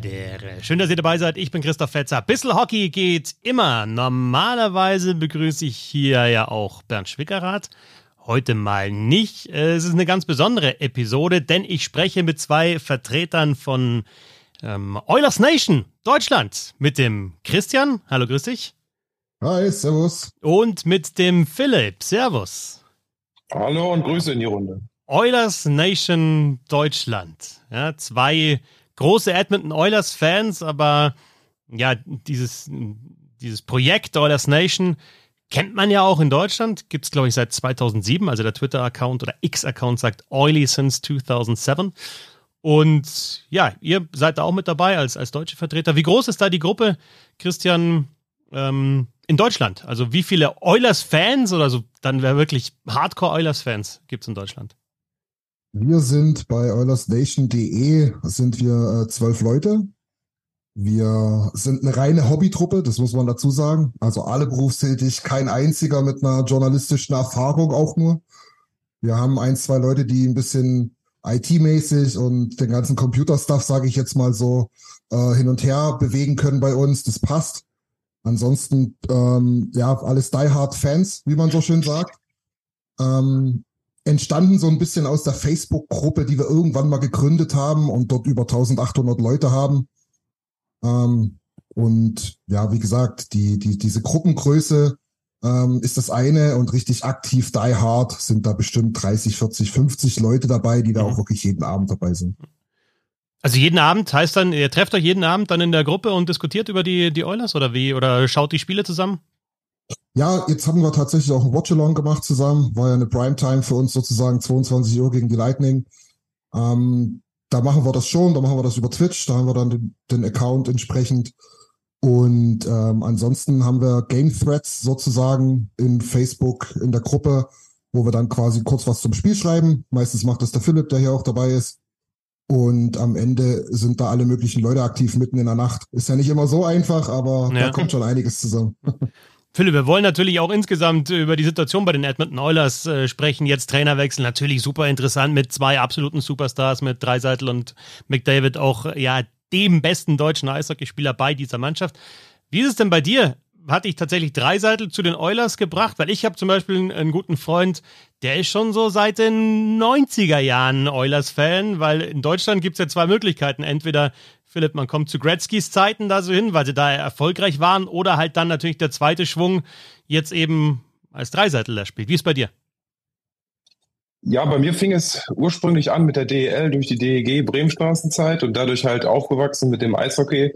Belvedere. Schön, dass ihr dabei seid. Ich bin Christoph Fetzer. Bissel Hockey geht immer. Normalerweise begrüße ich hier ja auch Bernd Schwickerath. Heute mal nicht. Es ist eine ganz besondere Episode, denn ich spreche mit zwei Vertretern von ähm, Oilers Nation Deutschland. Mit dem Christian. Hallo, grüß dich. Hi, servus. Und mit dem Philipp. Servus. Hallo und Grüße in die Runde. Oilers Nation Deutschland. Ja, zwei große Edmonton Oilers Fans, aber ja, dieses, dieses Projekt Oilers Nation kennt man ja auch in Deutschland. Gibt es, glaube ich, seit 2007. Also der Twitter-Account oder X-Account sagt Oily since 2007. Und ja, ihr seid da auch mit dabei als, als deutsche Vertreter. Wie groß ist da die Gruppe, Christian, ähm, in Deutschland? Also wie viele Oilers-Fans oder so, dann wäre wirklich Hardcore-Oilers-Fans gibt es in Deutschland? Wir sind bei OilersNation.de sind wir äh, zwölf Leute. Wir sind eine reine Hobbytruppe, das muss man dazu sagen. Also alle berufstätig, kein einziger mit einer journalistischen Erfahrung auch nur. Wir haben ein, zwei Leute, die ein bisschen IT-mäßig und den ganzen Computerstuff, sage ich jetzt mal so, äh, hin und her bewegen können bei uns. Das passt. Ansonsten, ähm, ja, alles Die Hard Fans, wie man so schön sagt. Ähm, entstanden so ein bisschen aus der Facebook-Gruppe, die wir irgendwann mal gegründet haben und dort über 1800 Leute haben. Ähm, und ja, wie gesagt, die, die, diese Gruppengröße ähm, ist das eine und richtig aktiv die hard sind da bestimmt 30, 40, 50 Leute dabei, die da mhm. auch wirklich jeden Abend dabei sind. Also jeden Abend heißt dann, ihr trefft euch jeden Abend dann in der Gruppe und diskutiert über die, die Oilers oder wie? Oder schaut die Spiele zusammen? Ja, jetzt haben wir tatsächlich auch ein Watch-Along gemacht zusammen. War ja eine Primetime für uns sozusagen, 22 Uhr gegen die Lightning. Ähm, da machen wir das schon, da machen wir das über Twitch, da haben wir dann den, den Account entsprechend. Und ähm, ansonsten haben wir Game Threads sozusagen in Facebook in der Gruppe, wo wir dann quasi kurz was zum Spiel schreiben. Meistens macht das der Philipp, der hier auch dabei ist. Und am Ende sind da alle möglichen Leute aktiv mitten in der Nacht. Ist ja nicht immer so einfach, aber ja. da kommt schon einiges zusammen. Philipp, wir wollen natürlich auch insgesamt über die Situation bei den Edmonton Oilers äh, sprechen. Jetzt Trainerwechsel, natürlich super interessant mit zwei absoluten Superstars, mit Dreiseitel und McDavid, auch ja dem besten deutschen Eishockeyspieler bei dieser Mannschaft. Wie ist es denn bei dir? Hatte ich tatsächlich Dreiseitel zu den Oilers gebracht? Weil ich habe zum Beispiel einen, einen guten Freund, der ist schon so seit den 90er Jahren Oilers-Fan, weil in Deutschland gibt es ja zwei Möglichkeiten. Entweder Philipp, man kommt zu Gretzkys Zeiten da so hin, weil sie da erfolgreich waren, oder halt dann natürlich der zweite Schwung jetzt eben als Dreiseitler spielt. Wie ist bei dir? Ja, bei mir fing es ursprünglich an mit der DEL durch die DEG Bremenstraßenzeit und dadurch halt aufgewachsen mit dem Eishockey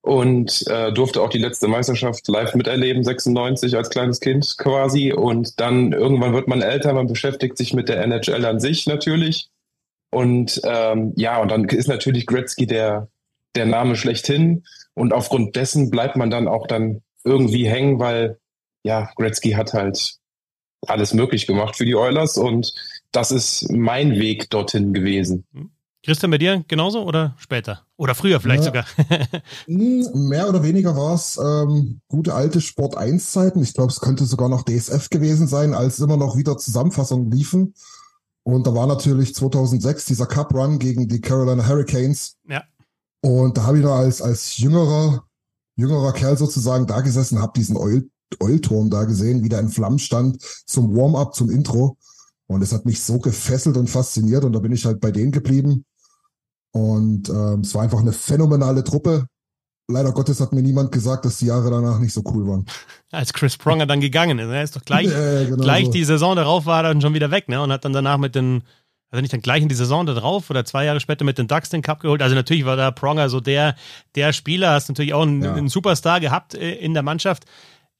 und äh, durfte auch die letzte Meisterschaft live miterleben, 96 als kleines Kind quasi. Und dann irgendwann wird man älter, man beschäftigt sich mit der NHL an sich natürlich. Und ähm, ja, und dann ist natürlich Gretzky der, der Name schlechthin. Und aufgrund dessen bleibt man dann auch dann irgendwie hängen, weil ja, Gretzky hat halt alles möglich gemacht für die Oilers und das ist mein Weg dorthin gewesen. Hm. Christian, bei dir genauso oder später? Oder früher vielleicht ja, sogar? Hm, mehr oder weniger war es ähm, gute alte Sport 1 Zeiten. Ich glaube, es könnte sogar noch DSF gewesen sein, als immer noch wieder Zusammenfassungen liefen. Und da war natürlich 2006 dieser Cup Run gegen die Carolina Hurricanes. Ja. Und da habe ich da als, als jüngerer, jüngerer Kerl sozusagen da gesessen, habe diesen Eul, Eulturm da gesehen, wie der in Flammen stand zum Warm-up, zum Intro. Und es hat mich so gefesselt und fasziniert und da bin ich halt bei denen geblieben. Und ähm, es war einfach eine phänomenale Truppe. Leider Gottes hat mir niemand gesagt, dass die Jahre danach nicht so cool waren. Als Chris Pronger dann gegangen ist, er ist doch gleich, ja, genau gleich so. die Saison darauf war er dann schon wieder weg, ne? Und hat dann danach mit den also nicht dann gleich in die Saison da drauf oder zwei Jahre später mit den Ducks den Cup geholt. Also natürlich war da Pronger so der, der Spieler, hast natürlich auch einen, ja. einen Superstar gehabt äh, in der Mannschaft.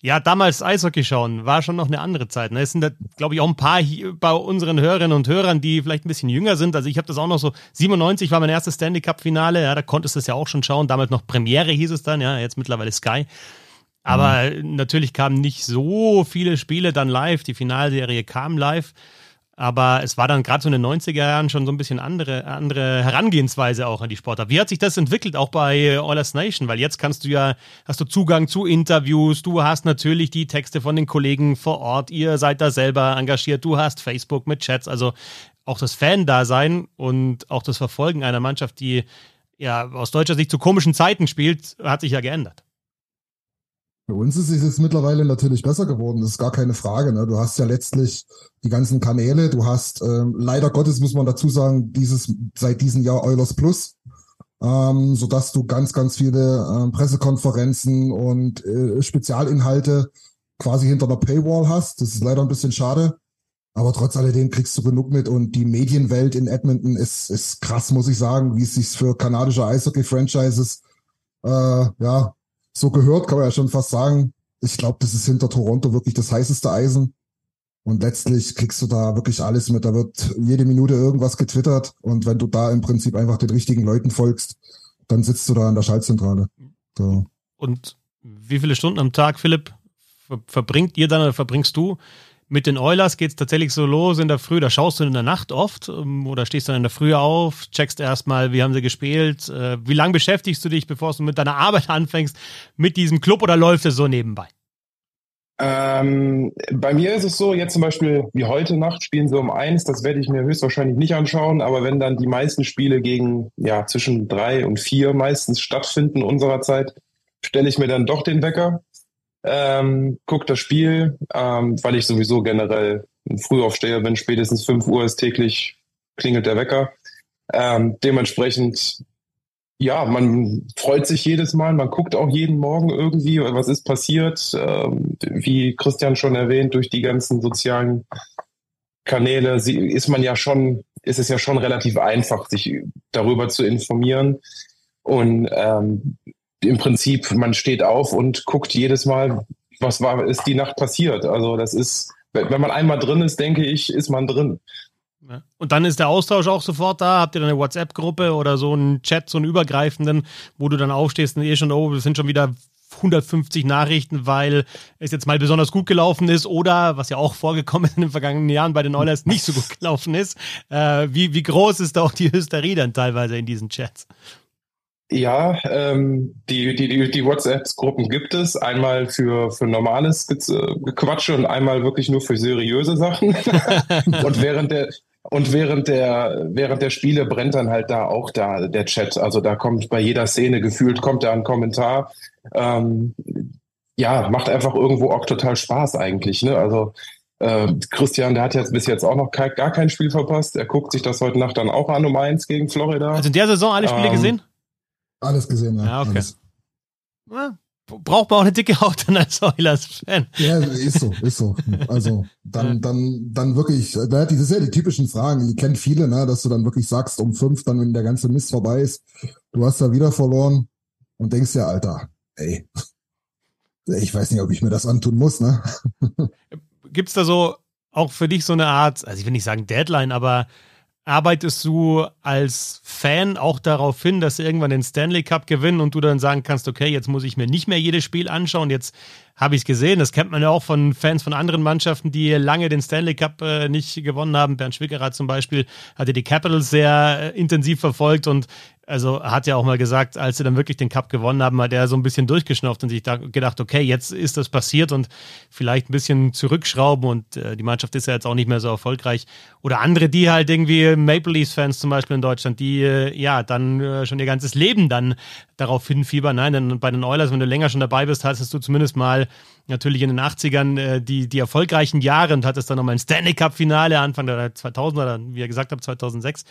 Ja, damals Eishockey schauen war schon noch eine andere Zeit. Ne? Es sind da, glaube ich, auch ein paar bei unseren Hörerinnen und Hörern, die vielleicht ein bisschen jünger sind. Also ich habe das auch noch so, 97 war mein erstes Stanley Cup-Finale, ja, da konntest du es ja auch schon schauen. Damals noch Premiere hieß es dann, ja, jetzt mittlerweile Sky. Aber mhm. natürlich kamen nicht so viele Spiele dann live. Die Finalserie kam live. Aber es war dann gerade so in den 90er Jahren schon so ein bisschen andere, andere Herangehensweise auch an die Sportart. Wie hat sich das entwickelt, auch bei Oilers Nation? Weil jetzt kannst du ja, hast du Zugang zu Interviews, du hast natürlich die Texte von den Kollegen vor Ort, ihr seid da selber engagiert, du hast Facebook mit Chats, also auch das Fan-Dasein und auch das Verfolgen einer Mannschaft, die ja aus deutscher Sicht zu komischen Zeiten spielt, hat sich ja geändert. Für uns ist es jetzt mittlerweile natürlich besser geworden, das ist gar keine Frage. Ne? Du hast ja letztlich die ganzen Kanäle, du hast äh, leider Gottes, muss man dazu sagen, dieses seit diesem Jahr Eulers Plus, ähm, sodass du ganz, ganz viele äh, Pressekonferenzen und äh, Spezialinhalte quasi hinter der Paywall hast. Das ist leider ein bisschen schade. Aber trotz alledem kriegst du genug mit und die Medienwelt in Edmonton ist, ist krass, muss ich sagen, wie es sich für kanadische Eishockey-Franchises äh, ja, so gehört, kann man ja schon fast sagen. Ich glaube, das ist hinter Toronto wirklich das heißeste Eisen. Und letztlich kriegst du da wirklich alles mit. Da wird jede Minute irgendwas getwittert. Und wenn du da im Prinzip einfach den richtigen Leuten folgst, dann sitzt du da in der Schaltzentrale. So. Und wie viele Stunden am Tag, Philipp, verbringt ihr dann oder verbringst du mit den Oilers geht es tatsächlich so los in der Früh, da schaust du in der Nacht oft ähm, oder stehst dann in der Früh auf, checkst erstmal, wie haben sie gespielt, äh, wie lange beschäftigst du dich, bevor du mit deiner Arbeit anfängst, mit diesem Club oder läuft es so nebenbei? Ähm, bei mir ist es so, jetzt zum Beispiel wie heute Nacht spielen sie um eins, das werde ich mir höchstwahrscheinlich nicht anschauen, aber wenn dann die meisten Spiele gegen, ja, zwischen drei und vier meistens stattfinden unserer Zeit, stelle ich mir dann doch den Wecker ähm, gucke das Spiel, ähm, weil ich sowieso generell ein Frühaufsteher bin. Spätestens 5 Uhr ist täglich klingelt der Wecker. Ähm, dementsprechend, ja, man freut sich jedes Mal, man guckt auch jeden Morgen irgendwie, was ist passiert. Ähm, wie Christian schon erwähnt, durch die ganzen sozialen Kanäle ist man ja schon, ist es ja schon relativ einfach, sich darüber zu informieren. Und ähm, im Prinzip, man steht auf und guckt jedes Mal, was war, ist die Nacht passiert. Also das ist, wenn man einmal drin ist, denke ich, ist man drin. Und dann ist der Austausch auch sofort da. Habt ihr dann eine WhatsApp-Gruppe oder so einen Chat, so einen übergreifenden, wo du dann aufstehst und eh schon, oh, es sind schon wieder 150 Nachrichten, weil es jetzt mal besonders gut gelaufen ist oder, was ja auch vorgekommen ist in den vergangenen Jahren bei den Oilers, nicht so gut gelaufen ist. Äh, wie, wie groß ist da auch die Hysterie dann teilweise in diesen Chats? Ja, ähm, die, die, die, die WhatsApp-Gruppen gibt es. Einmal für, für normales Gequatsche und einmal wirklich nur für seriöse Sachen. und während der, und während der, während der Spiele brennt dann halt da auch da der Chat. Also da kommt bei jeder Szene gefühlt kommt da ein Kommentar. Ähm, ja, macht einfach irgendwo auch total Spaß eigentlich. Ne? Also äh, Christian, der hat jetzt bis jetzt auch noch kein, gar kein Spiel verpasst. Er guckt sich das heute Nacht dann auch an um eins gegen Florida. Also in der Saison alle Spiele ähm, gesehen? Alles gesehen, ja. Ja, okay. Ja, braucht man auch eine dicke Haut dann als Oilers-Fan. Ja, ist so, ist so. Also dann, dann, dann wirklich, das sind ja die typischen Fragen, die kennt viele, ne, dass du dann wirklich sagst, um fünf, dann wenn der ganze Mist vorbei ist, du hast da wieder verloren und denkst ja, Alter, ey, ich weiß nicht, ob ich mir das antun muss, ne? Gibt's da so auch für dich so eine Art, also ich will nicht sagen Deadline, aber arbeitest du als Fan auch darauf hin, dass sie irgendwann den Stanley Cup gewinnen und du dann sagen kannst, okay, jetzt muss ich mir nicht mehr jedes Spiel anschauen, jetzt habe ich es gesehen. Das kennt man ja auch von Fans von anderen Mannschaften, die lange den Stanley Cup äh, nicht gewonnen haben. Bernd Schwickerath zum Beispiel hatte die Capitals sehr äh, intensiv verfolgt und also hat ja auch mal gesagt, als sie dann wirklich den Cup gewonnen haben, hat er so ein bisschen durchgeschnauft und sich da gedacht, okay, jetzt ist das passiert und vielleicht ein bisschen zurückschrauben und äh, die Mannschaft ist ja jetzt auch nicht mehr so erfolgreich. Oder andere, die halt irgendwie Maple Leafs-Fans zum Beispiel in Deutschland, die äh, ja dann äh, schon ihr ganzes Leben dann darauf hinfiebern. Nein, denn bei den Oilers, wenn du länger schon dabei bist, hast du zumindest mal natürlich in den 80ern äh, die, die erfolgreichen Jahre und hattest dann nochmal ein Stanley Cup-Finale Anfang der 2000er, oder wie ihr gesagt habt, 2006.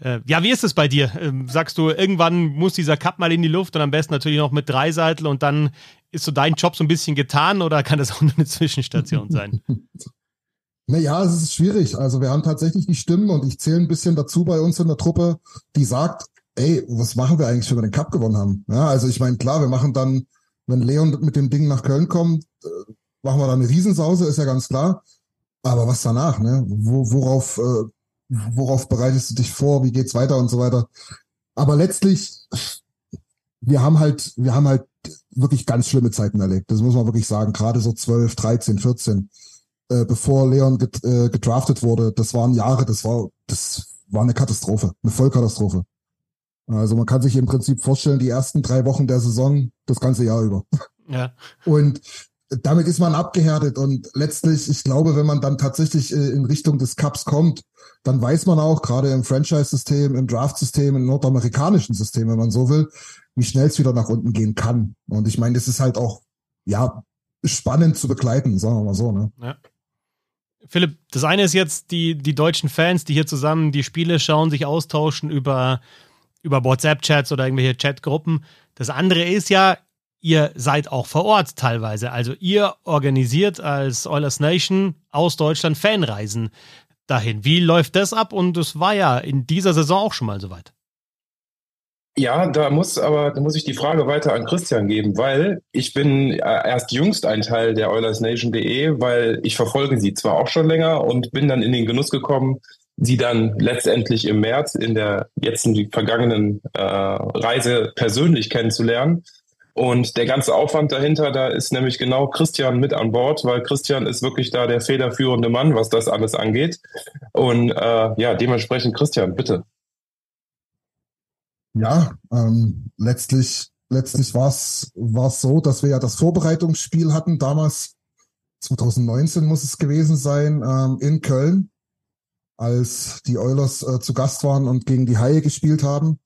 Äh, ja, wie ist es bei dir? Ähm, sagst du, irgendwann muss dieser Cup mal in die Luft und am besten natürlich noch mit Dreiseitel und dann ist so dein Job so ein bisschen getan oder kann das auch nur eine Zwischenstation sein? Naja, es ist schwierig. Also wir haben tatsächlich die Stimmen und ich zähle ein bisschen dazu bei uns in der Truppe, die sagt, ey, was machen wir eigentlich, wenn wir den Cup gewonnen haben? Ja, also ich meine, klar, wir machen dann, wenn Leon mit dem Ding nach Köln kommt, äh, machen wir dann eine Riesensause, ist ja ganz klar. Aber was danach, ne? Wo, worauf äh, worauf bereitest du dich vor, wie geht's weiter und so weiter. Aber letztlich, wir haben halt, wir haben halt wirklich ganz schlimme Zeiten erlebt. Das muss man wirklich sagen. Gerade so 12, 13, 14, äh, bevor Leon get, äh, gedraftet wurde, das waren Jahre, das war, das war eine Katastrophe, eine Vollkatastrophe. Also man kann sich im Prinzip vorstellen, die ersten drei Wochen der Saison, das ganze Jahr über. Ja. Und damit ist man abgehärtet und letztlich, ich glaube, wenn man dann tatsächlich äh, in Richtung des Cups kommt, dann weiß man auch, gerade im Franchise-System, im Draft-System, im nordamerikanischen System, wenn man so will, wie schnell es wieder nach unten gehen kann. Und ich meine, das ist halt auch, ja, spannend zu begleiten, sagen wir mal so. Ne? Ja. Philipp, das eine ist jetzt die, die deutschen Fans, die hier zusammen die Spiele schauen, sich austauschen über, über WhatsApp-Chats oder irgendwelche Chatgruppen. Das andere ist ja, ihr seid auch vor Ort teilweise. Also ihr organisiert als Oilers Nation aus Deutschland Fanreisen dahin. Wie läuft das ab? Und es war ja in dieser Saison auch schon mal soweit. Ja, da muss aber da muss ich die Frage weiter an Christian geben, weil ich bin äh, erst jüngst ein Teil der OilersNation.de, weil ich verfolge sie zwar auch schon länger und bin dann in den Genuss gekommen, sie dann letztendlich im März in der jetzt in die vergangenen äh, Reise persönlich kennenzulernen. Und der ganze Aufwand dahinter, da ist nämlich genau Christian mit an Bord, weil Christian ist wirklich da der federführende Mann, was das alles angeht. Und äh, ja, dementsprechend Christian, bitte. Ja, ähm, letztlich, letztlich war es so, dass wir ja das Vorbereitungsspiel hatten, damals 2019 muss es gewesen sein, ähm, in Köln, als die Oilers äh, zu Gast waren und gegen die Haie gespielt haben.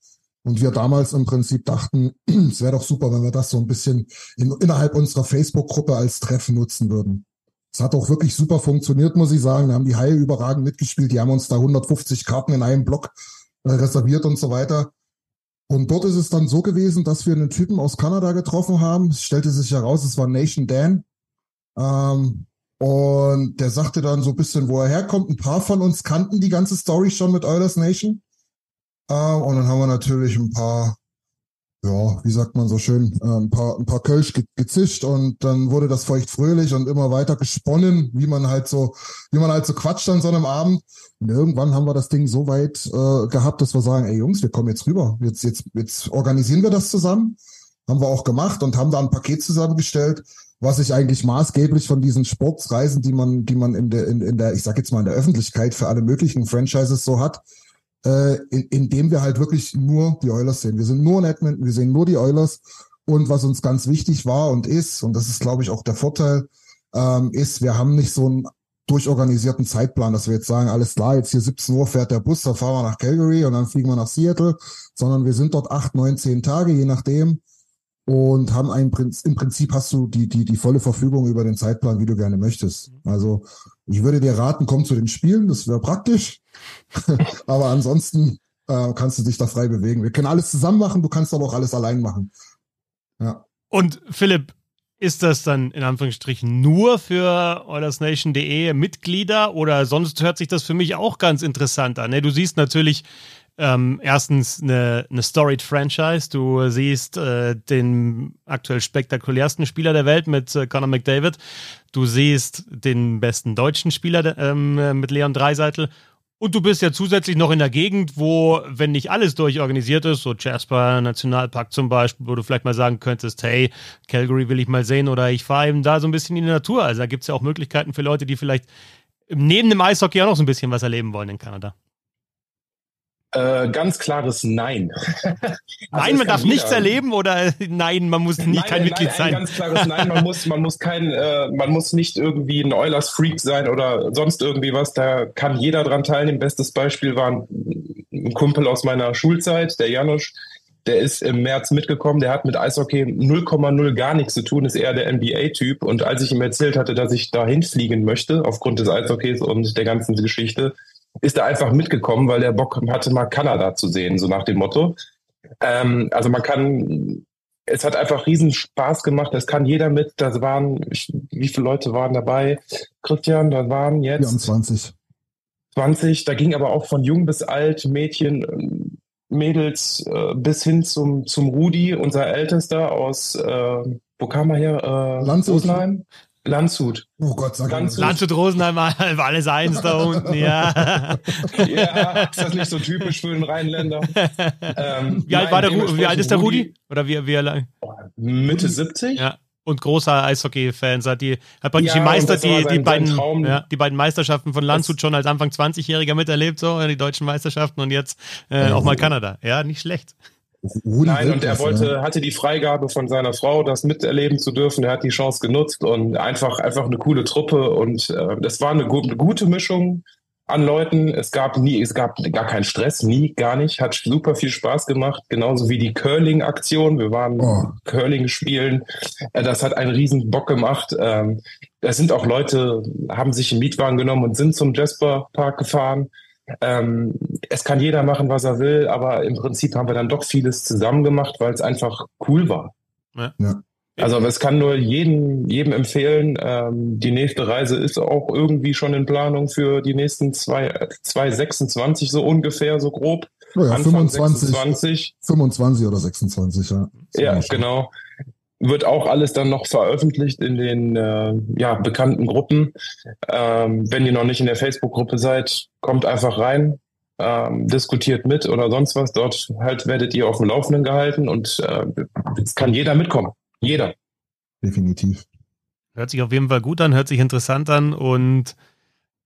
Und wir damals im Prinzip dachten, es wäre doch super, wenn wir das so ein bisschen in, innerhalb unserer Facebook-Gruppe als Treffen nutzen würden. Es hat auch wirklich super funktioniert, muss ich sagen. Da haben die Haie überragend mitgespielt. Die haben uns da 150 Karten in einem Block äh, reserviert und so weiter. Und dort ist es dann so gewesen, dass wir einen Typen aus Kanada getroffen haben. Es stellte sich heraus, es war Nation Dan. Ähm, und der sagte dann so ein bisschen, wo er herkommt. Ein paar von uns kannten die ganze Story schon mit Oilers Nation. Äh, und dann haben wir natürlich ein paar ja, wie sagt man so schön, äh, ein paar, ein paar Kölsch ge gezischt und dann wurde das feucht fröhlich und immer weiter gesponnen, wie man halt so, wie man halt so quatscht an so einem Abend. Und irgendwann haben wir das Ding so weit äh, gehabt, dass wir sagen, ey Jungs, wir kommen jetzt rüber. Jetzt, jetzt, jetzt organisieren wir das zusammen. Haben wir auch gemacht und haben da ein Paket zusammengestellt, was sich eigentlich maßgeblich von diesen Sportsreisen, die man, die man in der, in, in der, ich sag jetzt mal in der Öffentlichkeit für alle möglichen Franchises so hat, äh, in, in dem wir halt wirklich nur die Oilers sehen. Wir sind nur in Edmonton, wir sehen nur die Oilers. Und was uns ganz wichtig war und ist, und das ist, glaube ich, auch der Vorteil, ähm, ist, wir haben nicht so einen durchorganisierten Zeitplan, dass wir jetzt sagen, alles klar, jetzt hier 17 Uhr fährt der Bus, da fahren wir nach Calgary und dann fliegen wir nach Seattle, sondern wir sind dort acht, neun, zehn Tage, je nachdem, und haben ein Prinzip, im Prinzip hast du die, die, die volle Verfügung über den Zeitplan, wie du gerne möchtest. Also ich würde dir raten, komm zu den Spielen, das wäre praktisch. aber ansonsten äh, kannst du dich da frei bewegen. Wir können alles zusammen machen, du kannst aber auch alles allein machen. Ja. Und Philipp, ist das dann in Anführungsstrichen nur für OilersNation.de Mitglieder oder sonst hört sich das für mich auch ganz interessant an? Ne? Du siehst natürlich ähm, erstens eine, eine Storied Franchise. Du siehst äh, den aktuell spektakulärsten Spieler der Welt mit äh, Conor McDavid. Du siehst den besten deutschen Spieler ähm, mit Leon Dreiseitel. Und du bist ja zusätzlich noch in der Gegend, wo, wenn nicht alles durchorganisiert ist, so Jasper Nationalpark zum Beispiel, wo du vielleicht mal sagen könntest, hey, Calgary will ich mal sehen oder ich fahre eben da so ein bisschen in die Natur. Also da gibt es ja auch Möglichkeiten für Leute, die vielleicht neben dem Eishockey auch noch so ein bisschen was erleben wollen in Kanada. Äh, ganz klares Nein. also nein, man darf nichts erleben oder nein, man muss nicht nein, kein Mitglied sein. Ganz klares Nein, man muss, man muss kein, äh, man muss nicht irgendwie ein Oilers Freak sein oder sonst irgendwie was. Da kann jeder dran teilnehmen. Bestes Beispiel war ein, ein Kumpel aus meiner Schulzeit, der Janusz. Der ist im März mitgekommen, der hat mit Eishockey 0,0 gar nichts zu tun, ist eher der NBA-Typ. Und als ich ihm erzählt hatte, dass ich dahin fliegen möchte, aufgrund des Eishockeys und der ganzen Geschichte, ist er einfach mitgekommen, weil er Bock hatte, mal Kanada zu sehen, so nach dem Motto. Ähm, also man kann, es hat einfach riesen Spaß gemacht, das kann jeder mit. Da waren, wie viele Leute waren dabei? Christian, da waren jetzt. 24. 20, da ging aber auch von jung bis alt, Mädchen, Mädels äh, bis hin zum, zum Rudi, unser Ältester aus, äh, wo kam er her? Äh, Landshut. Landshut. Oh Gott, sag Landshut. Landshut Rosenheim war alles eins da unten, ja. ja, ist das nicht so typisch für einen Rheinländer? Ähm, wie, alt war der, wie alt ist der Rudi? Oder wie, wie lang? Mitte 70? Ja. Und großer Eishockey-Fans hat die, hat praktisch ja, die Meister, die, die beiden, ja, die beiden Meisterschaften von Landshut schon als Anfang 20-Jähriger miterlebt, so, die deutschen Meisterschaften und jetzt äh, auch mal Kanada. Ja, nicht schlecht. Nein, und er wollte, ja. hatte die Freigabe von seiner Frau, das miterleben zu dürfen. Er hat die Chance genutzt und einfach, einfach eine coole Truppe. Und äh, das war eine, eine gute Mischung an Leuten. Es gab nie, es gab gar keinen Stress, nie, gar nicht. Hat super viel Spaß gemacht, genauso wie die Curling-Aktion. Wir waren oh. Curling spielen. Äh, das hat einen riesen Bock gemacht. Ähm, es sind auch Leute, haben sich einen Mietwagen genommen und sind zum Jasper Park gefahren. Ähm, es kann jeder machen, was er will, aber im Prinzip haben wir dann doch vieles zusammen gemacht, weil es einfach cool war. Ja. ja. Also es kann nur jedem, jedem empfehlen. Ähm, die nächste Reise ist auch irgendwie schon in Planung für die nächsten zwei, 2026 so ungefähr, so grob. Oh ja, Anfang 25, 26. 25 oder 26, ja. Ja, genau wird auch alles dann noch veröffentlicht in den äh, ja, bekannten Gruppen. Ähm, wenn ihr noch nicht in der Facebook-Gruppe seid, kommt einfach rein, ähm, diskutiert mit oder sonst was. Dort halt werdet ihr auf dem Laufenden gehalten und äh, es kann jeder mitkommen. Jeder. Definitiv. Hört sich auf jeden Fall gut an, hört sich interessant an und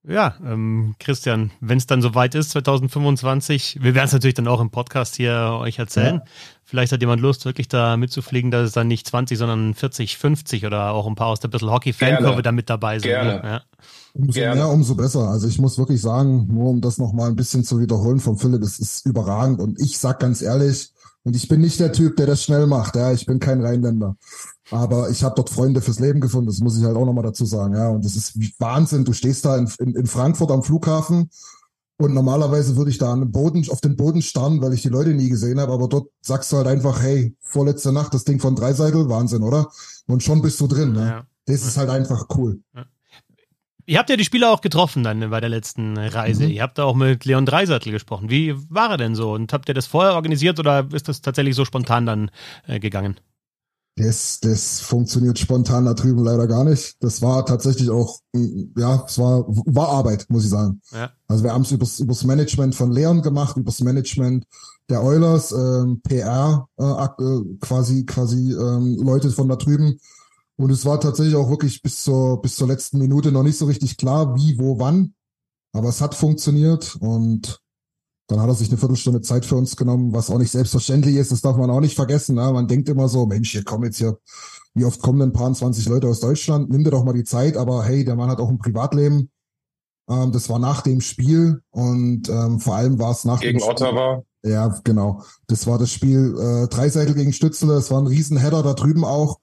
ja, ähm, Christian, wenn es dann soweit ist, 2025, wir werden es natürlich dann auch im Podcast hier euch erzählen. Ja. Vielleicht hat jemand Lust, wirklich da mitzufliegen, dass es dann nicht 20, sondern 40, 50 oder auch ein paar aus der bisschen Hockey-Fankurve da mit dabei sind. Ne? Gerne. Ja. Umso Gerne. mehr, umso besser. Also ich muss wirklich sagen, nur um das nochmal ein bisschen zu wiederholen vom Philipp, es ist überragend. Und ich sag ganz ehrlich, und ich bin nicht der Typ, der das schnell macht. Ja, ich bin kein Rheinländer. Aber ich habe dort Freunde fürs Leben gefunden, das muss ich halt auch nochmal dazu sagen. Ja, und das ist Wahnsinn. Du stehst da in, in, in Frankfurt am Flughafen und normalerweise würde ich da an den Boden, auf den Boden starren, weil ich die Leute nie gesehen habe. Aber dort sagst du halt einfach, hey, vorletzte Nacht das Ding von Dreiseitel, Wahnsinn, oder? Und schon bist du drin. Ne? Ja. Das ist halt einfach cool. Ja. Ihr habt ja die Spieler auch getroffen dann bei der letzten Reise. Mhm. Ihr habt auch mit Leon Dreisattel gesprochen. Wie war er denn so? Und habt ihr das vorher organisiert oder ist das tatsächlich so spontan dann äh, gegangen? Das, das funktioniert spontan da drüben leider gar nicht. Das war tatsächlich auch, ja, es war, war Arbeit, muss ich sagen. Ja. Also wir haben es übers, übers Management von Leon gemacht, übers Management der Oilers, ähm, PR, äh, äh, quasi, quasi ähm, Leute von da drüben. Und es war tatsächlich auch wirklich bis zur, bis zur letzten Minute noch nicht so richtig klar, wie, wo, wann. Aber es hat funktioniert und dann hat er sich eine Viertelstunde Zeit für uns genommen, was auch nicht selbstverständlich ist. Das darf man auch nicht vergessen. Ne? Man denkt immer so, Mensch, hier kommen jetzt hier, wie oft kommen denn ein paar 20 Leute aus Deutschland? Nimm dir doch mal die Zeit. Aber hey, der Mann hat auch ein Privatleben. Ähm, das war nach dem Spiel und ähm, vor allem war es nach gegen dem Spiel. Ottawa. Ja, genau. Das war das Spiel äh, Dreiseitel gegen Stützle. Es war ein Riesenheader da drüben auch.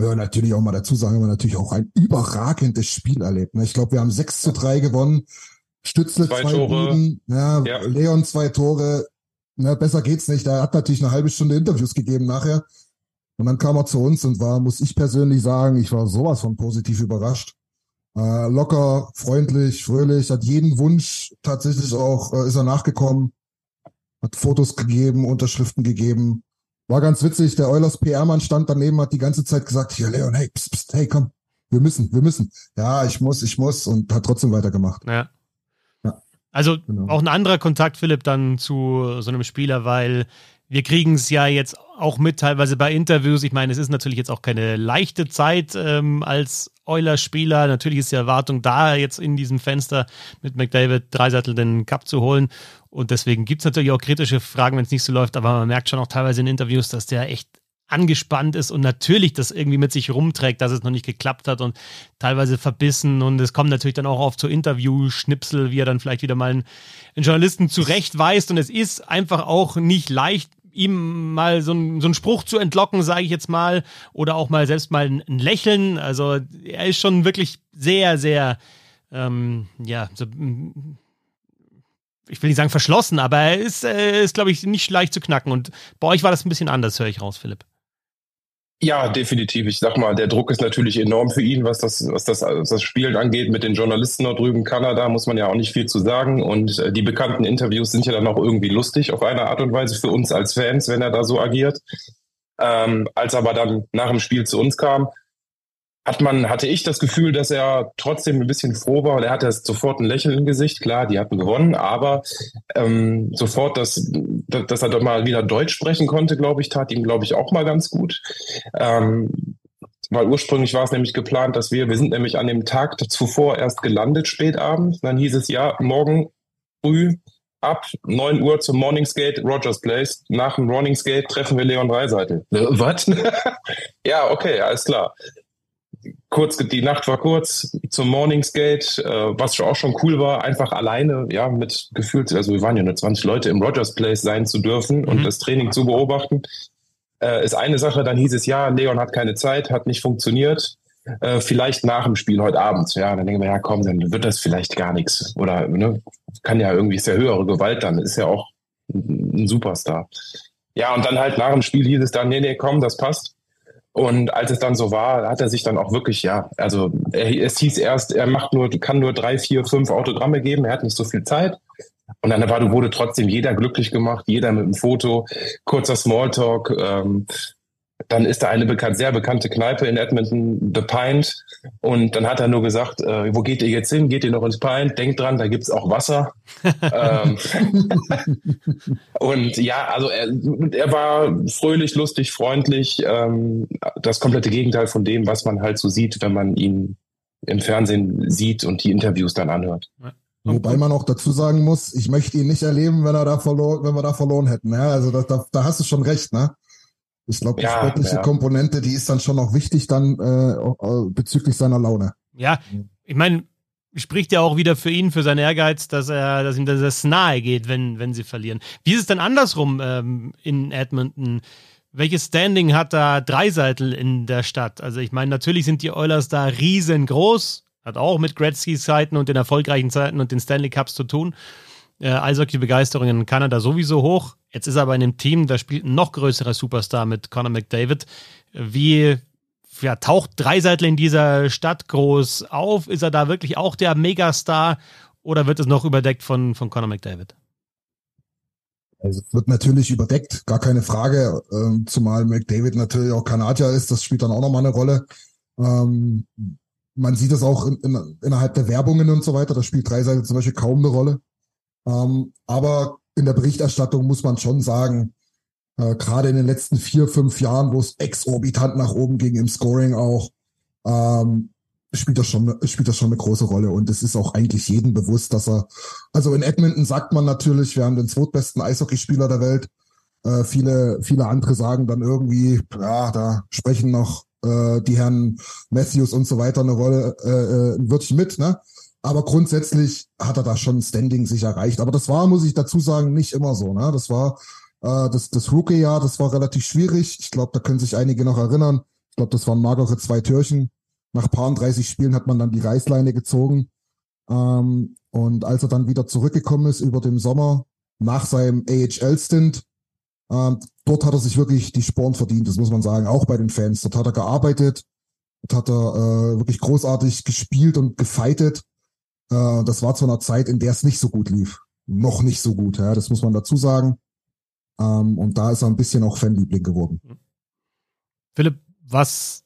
Ja, natürlich auch mal dazu sagen, wir natürlich auch ein überragendes Spiel erlebt. Ne? Ich glaube, wir haben 6 zu 3 gewonnen. Stützle zwei, zwei Tore. ja, ja, Leon zwei Tore. Na, besser geht's nicht. Er hat natürlich eine halbe Stunde Interviews gegeben nachher. Und dann kam er zu uns und war, muss ich persönlich sagen, ich war sowas von positiv überrascht. Äh, locker, freundlich, fröhlich, hat jeden Wunsch tatsächlich auch, äh, ist er nachgekommen, hat Fotos gegeben, Unterschriften gegeben. War ganz witzig, der Eulers PR-Mann stand daneben, hat die ganze Zeit gesagt, hier Leon, hey, pst, pst, hey, komm, wir müssen, wir müssen. Ja, ich muss, ich muss und hat trotzdem weitergemacht. Ja. Also genau. auch ein anderer Kontakt, Philipp, dann zu so einem Spieler, weil wir kriegen es ja jetzt auch mit, teilweise bei Interviews. Ich meine, es ist natürlich jetzt auch keine leichte Zeit ähm, als Euler-Spieler. Natürlich ist die Erwartung da, jetzt in diesem Fenster mit McDavid Dreisattel den Cup zu holen. Und deswegen gibt es natürlich auch kritische Fragen, wenn es nicht so läuft. Aber man merkt schon auch teilweise in Interviews, dass der echt angespannt ist und natürlich das irgendwie mit sich rumträgt, dass es noch nicht geklappt hat und teilweise verbissen und es kommt natürlich dann auch oft zu Interview-Schnipsel, wie er dann vielleicht wieder mal einen, einen Journalisten zurechtweist und es ist einfach auch nicht leicht, ihm mal so, ein, so einen Spruch zu entlocken, sage ich jetzt mal, oder auch mal selbst mal ein, ein Lächeln. Also er ist schon wirklich sehr, sehr, ähm, ja, so ich will nicht sagen verschlossen, aber er ist, äh, ist glaube ich, nicht leicht zu knacken. Und bei euch war das ein bisschen anders, höre ich raus, Philipp. Ja, definitiv. Ich sag mal, der Druck ist natürlich enorm für ihn, was das, was das, was das Spielen angeht. Mit den Journalisten dort drüben in Kanada muss man ja auch nicht viel zu sagen. Und äh, die bekannten Interviews sind ja dann auch irgendwie lustig auf eine Art und Weise für uns als Fans, wenn er da so agiert. Ähm, als aber dann nach dem Spiel zu uns kam, hat man, hatte ich das Gefühl, dass er trotzdem ein bisschen froh war. Und er hatte sofort ein Lächeln im Gesicht. Klar, die hatten gewonnen, aber ähm, sofort, dass, dass er doch mal wieder Deutsch sprechen konnte, glaube ich, tat ihm, glaube ich, auch mal ganz gut. Ähm, weil ursprünglich war es nämlich geplant, dass wir, wir sind nämlich an dem Tag zuvor erst gelandet, spät abends. Dann hieß es ja, morgen früh ab 9 Uhr zum Morningsgate Rogers Place. Nach dem Morningsgate treffen wir Leon Dreiseitel. Äh, was? ja, okay, alles klar. Kurz, die Nacht war kurz zum Morningsgate, äh, was auch schon cool war, einfach alleine, ja, mit gefühlt, also wir waren ja nur 20 Leute im Rogers Place sein zu dürfen mhm. und das Training zu beobachten, äh, ist eine Sache. Dann hieß es, ja, Leon hat keine Zeit, hat nicht funktioniert äh, vielleicht nach dem Spiel heute Abend. Ja, dann denken wir, ja komm, dann wird das vielleicht gar nichts. Oder ne, kann ja irgendwie, ist ja höhere Gewalt dann, ist ja auch ein Superstar. Ja, und dann halt nach dem Spiel hieß es dann, nee, nee, komm, das passt. Und als es dann so war, hat er sich dann auch wirklich, ja, also er, es hieß erst, er macht nur, kann nur drei, vier, fünf Autogramme geben, er hat nicht so viel Zeit. Und dann war, wurde trotzdem jeder glücklich gemacht, jeder mit einem Foto, kurzer Smalltalk. Ähm, dann ist da eine bekannt, sehr bekannte Kneipe in Edmonton, The Pint. Und dann hat er nur gesagt, äh, wo geht ihr jetzt hin? Geht ihr noch ins Pint? Denkt dran, da gibt's auch Wasser. ähm, und ja, also er, er, war fröhlich, lustig, freundlich. Ähm, das komplette Gegenteil von dem, was man halt so sieht, wenn man ihn im Fernsehen sieht und die Interviews dann anhört. Wobei man auch dazu sagen muss, ich möchte ihn nicht erleben, wenn er da verloren, wenn wir da verloren hätten. Ja, also da, da, da hast du schon recht, ne? Ich glaube, die ja, sportliche ja. Komponente, die ist dann schon auch wichtig dann äh, äh bezüglich seiner Laune. Ja, ich meine, spricht ja auch wieder für ihn, für seinen Ehrgeiz, dass er, dass ihm das nahe geht, wenn, wenn sie verlieren. Wie ist es denn andersrum ähm, in Edmonton? Welches Standing hat da Dreiseitel in der Stadt? Also ich meine, natürlich sind die Oilers da riesengroß, hat auch mit Gretzkys Zeiten und den erfolgreichen Zeiten und den Stanley Cups zu tun. Äh, Eishockey-Begeisterung in Kanada sowieso hoch. Jetzt ist er aber in einem Team, da spielt ein noch größerer Superstar mit Conor McDavid. Wie ja, taucht Dreiseitel in dieser Stadt groß auf? Ist er da wirklich auch der Megastar oder wird es noch überdeckt von, von Conor McDavid? Also wird natürlich überdeckt, gar keine Frage. Ähm, zumal McDavid natürlich auch Kanadier ist, das spielt dann auch nochmal eine Rolle. Ähm, man sieht das auch in, in, innerhalb der Werbungen und so weiter. Da spielt Dreiseitel zum Beispiel kaum eine Rolle. Ähm, aber in der Berichterstattung muss man schon sagen, äh, gerade in den letzten vier, fünf Jahren, wo es exorbitant nach oben ging im Scoring auch, ähm, spielt das schon, spielt das schon eine große Rolle. Und es ist auch eigentlich jedem bewusst, dass er, also in Edmonton sagt man natürlich, wir haben den zweitbesten Eishockeyspieler der Welt. Äh, viele, viele andere sagen dann irgendwie, ja, da sprechen noch äh, die Herren Matthews und so weiter eine Rolle, äh, äh ein Wörtchen mit, ne? Aber grundsätzlich hat er da schon Standing sich erreicht. Aber das war, muss ich dazu sagen, nicht immer so. Ne? Das war äh, das, das Rookie-Jahr, das war relativ schwierig. Ich glaube, da können sich einige noch erinnern. Ich glaube, das waren magere zwei Türchen. Nach paar 30 Spielen hat man dann die Reißleine gezogen. Ähm, und als er dann wieder zurückgekommen ist über den Sommer, nach seinem AHL-Stint, ähm, dort hat er sich wirklich die Sporen verdient, das muss man sagen, auch bei den Fans. Dort hat er gearbeitet, dort hat er äh, wirklich großartig gespielt und gefeitet. Äh, das war zu einer Zeit, in der es nicht so gut lief. Noch nicht so gut, ja, das muss man dazu sagen. Ähm, und da ist er ein bisschen auch Fanliebling geworden. Philipp, was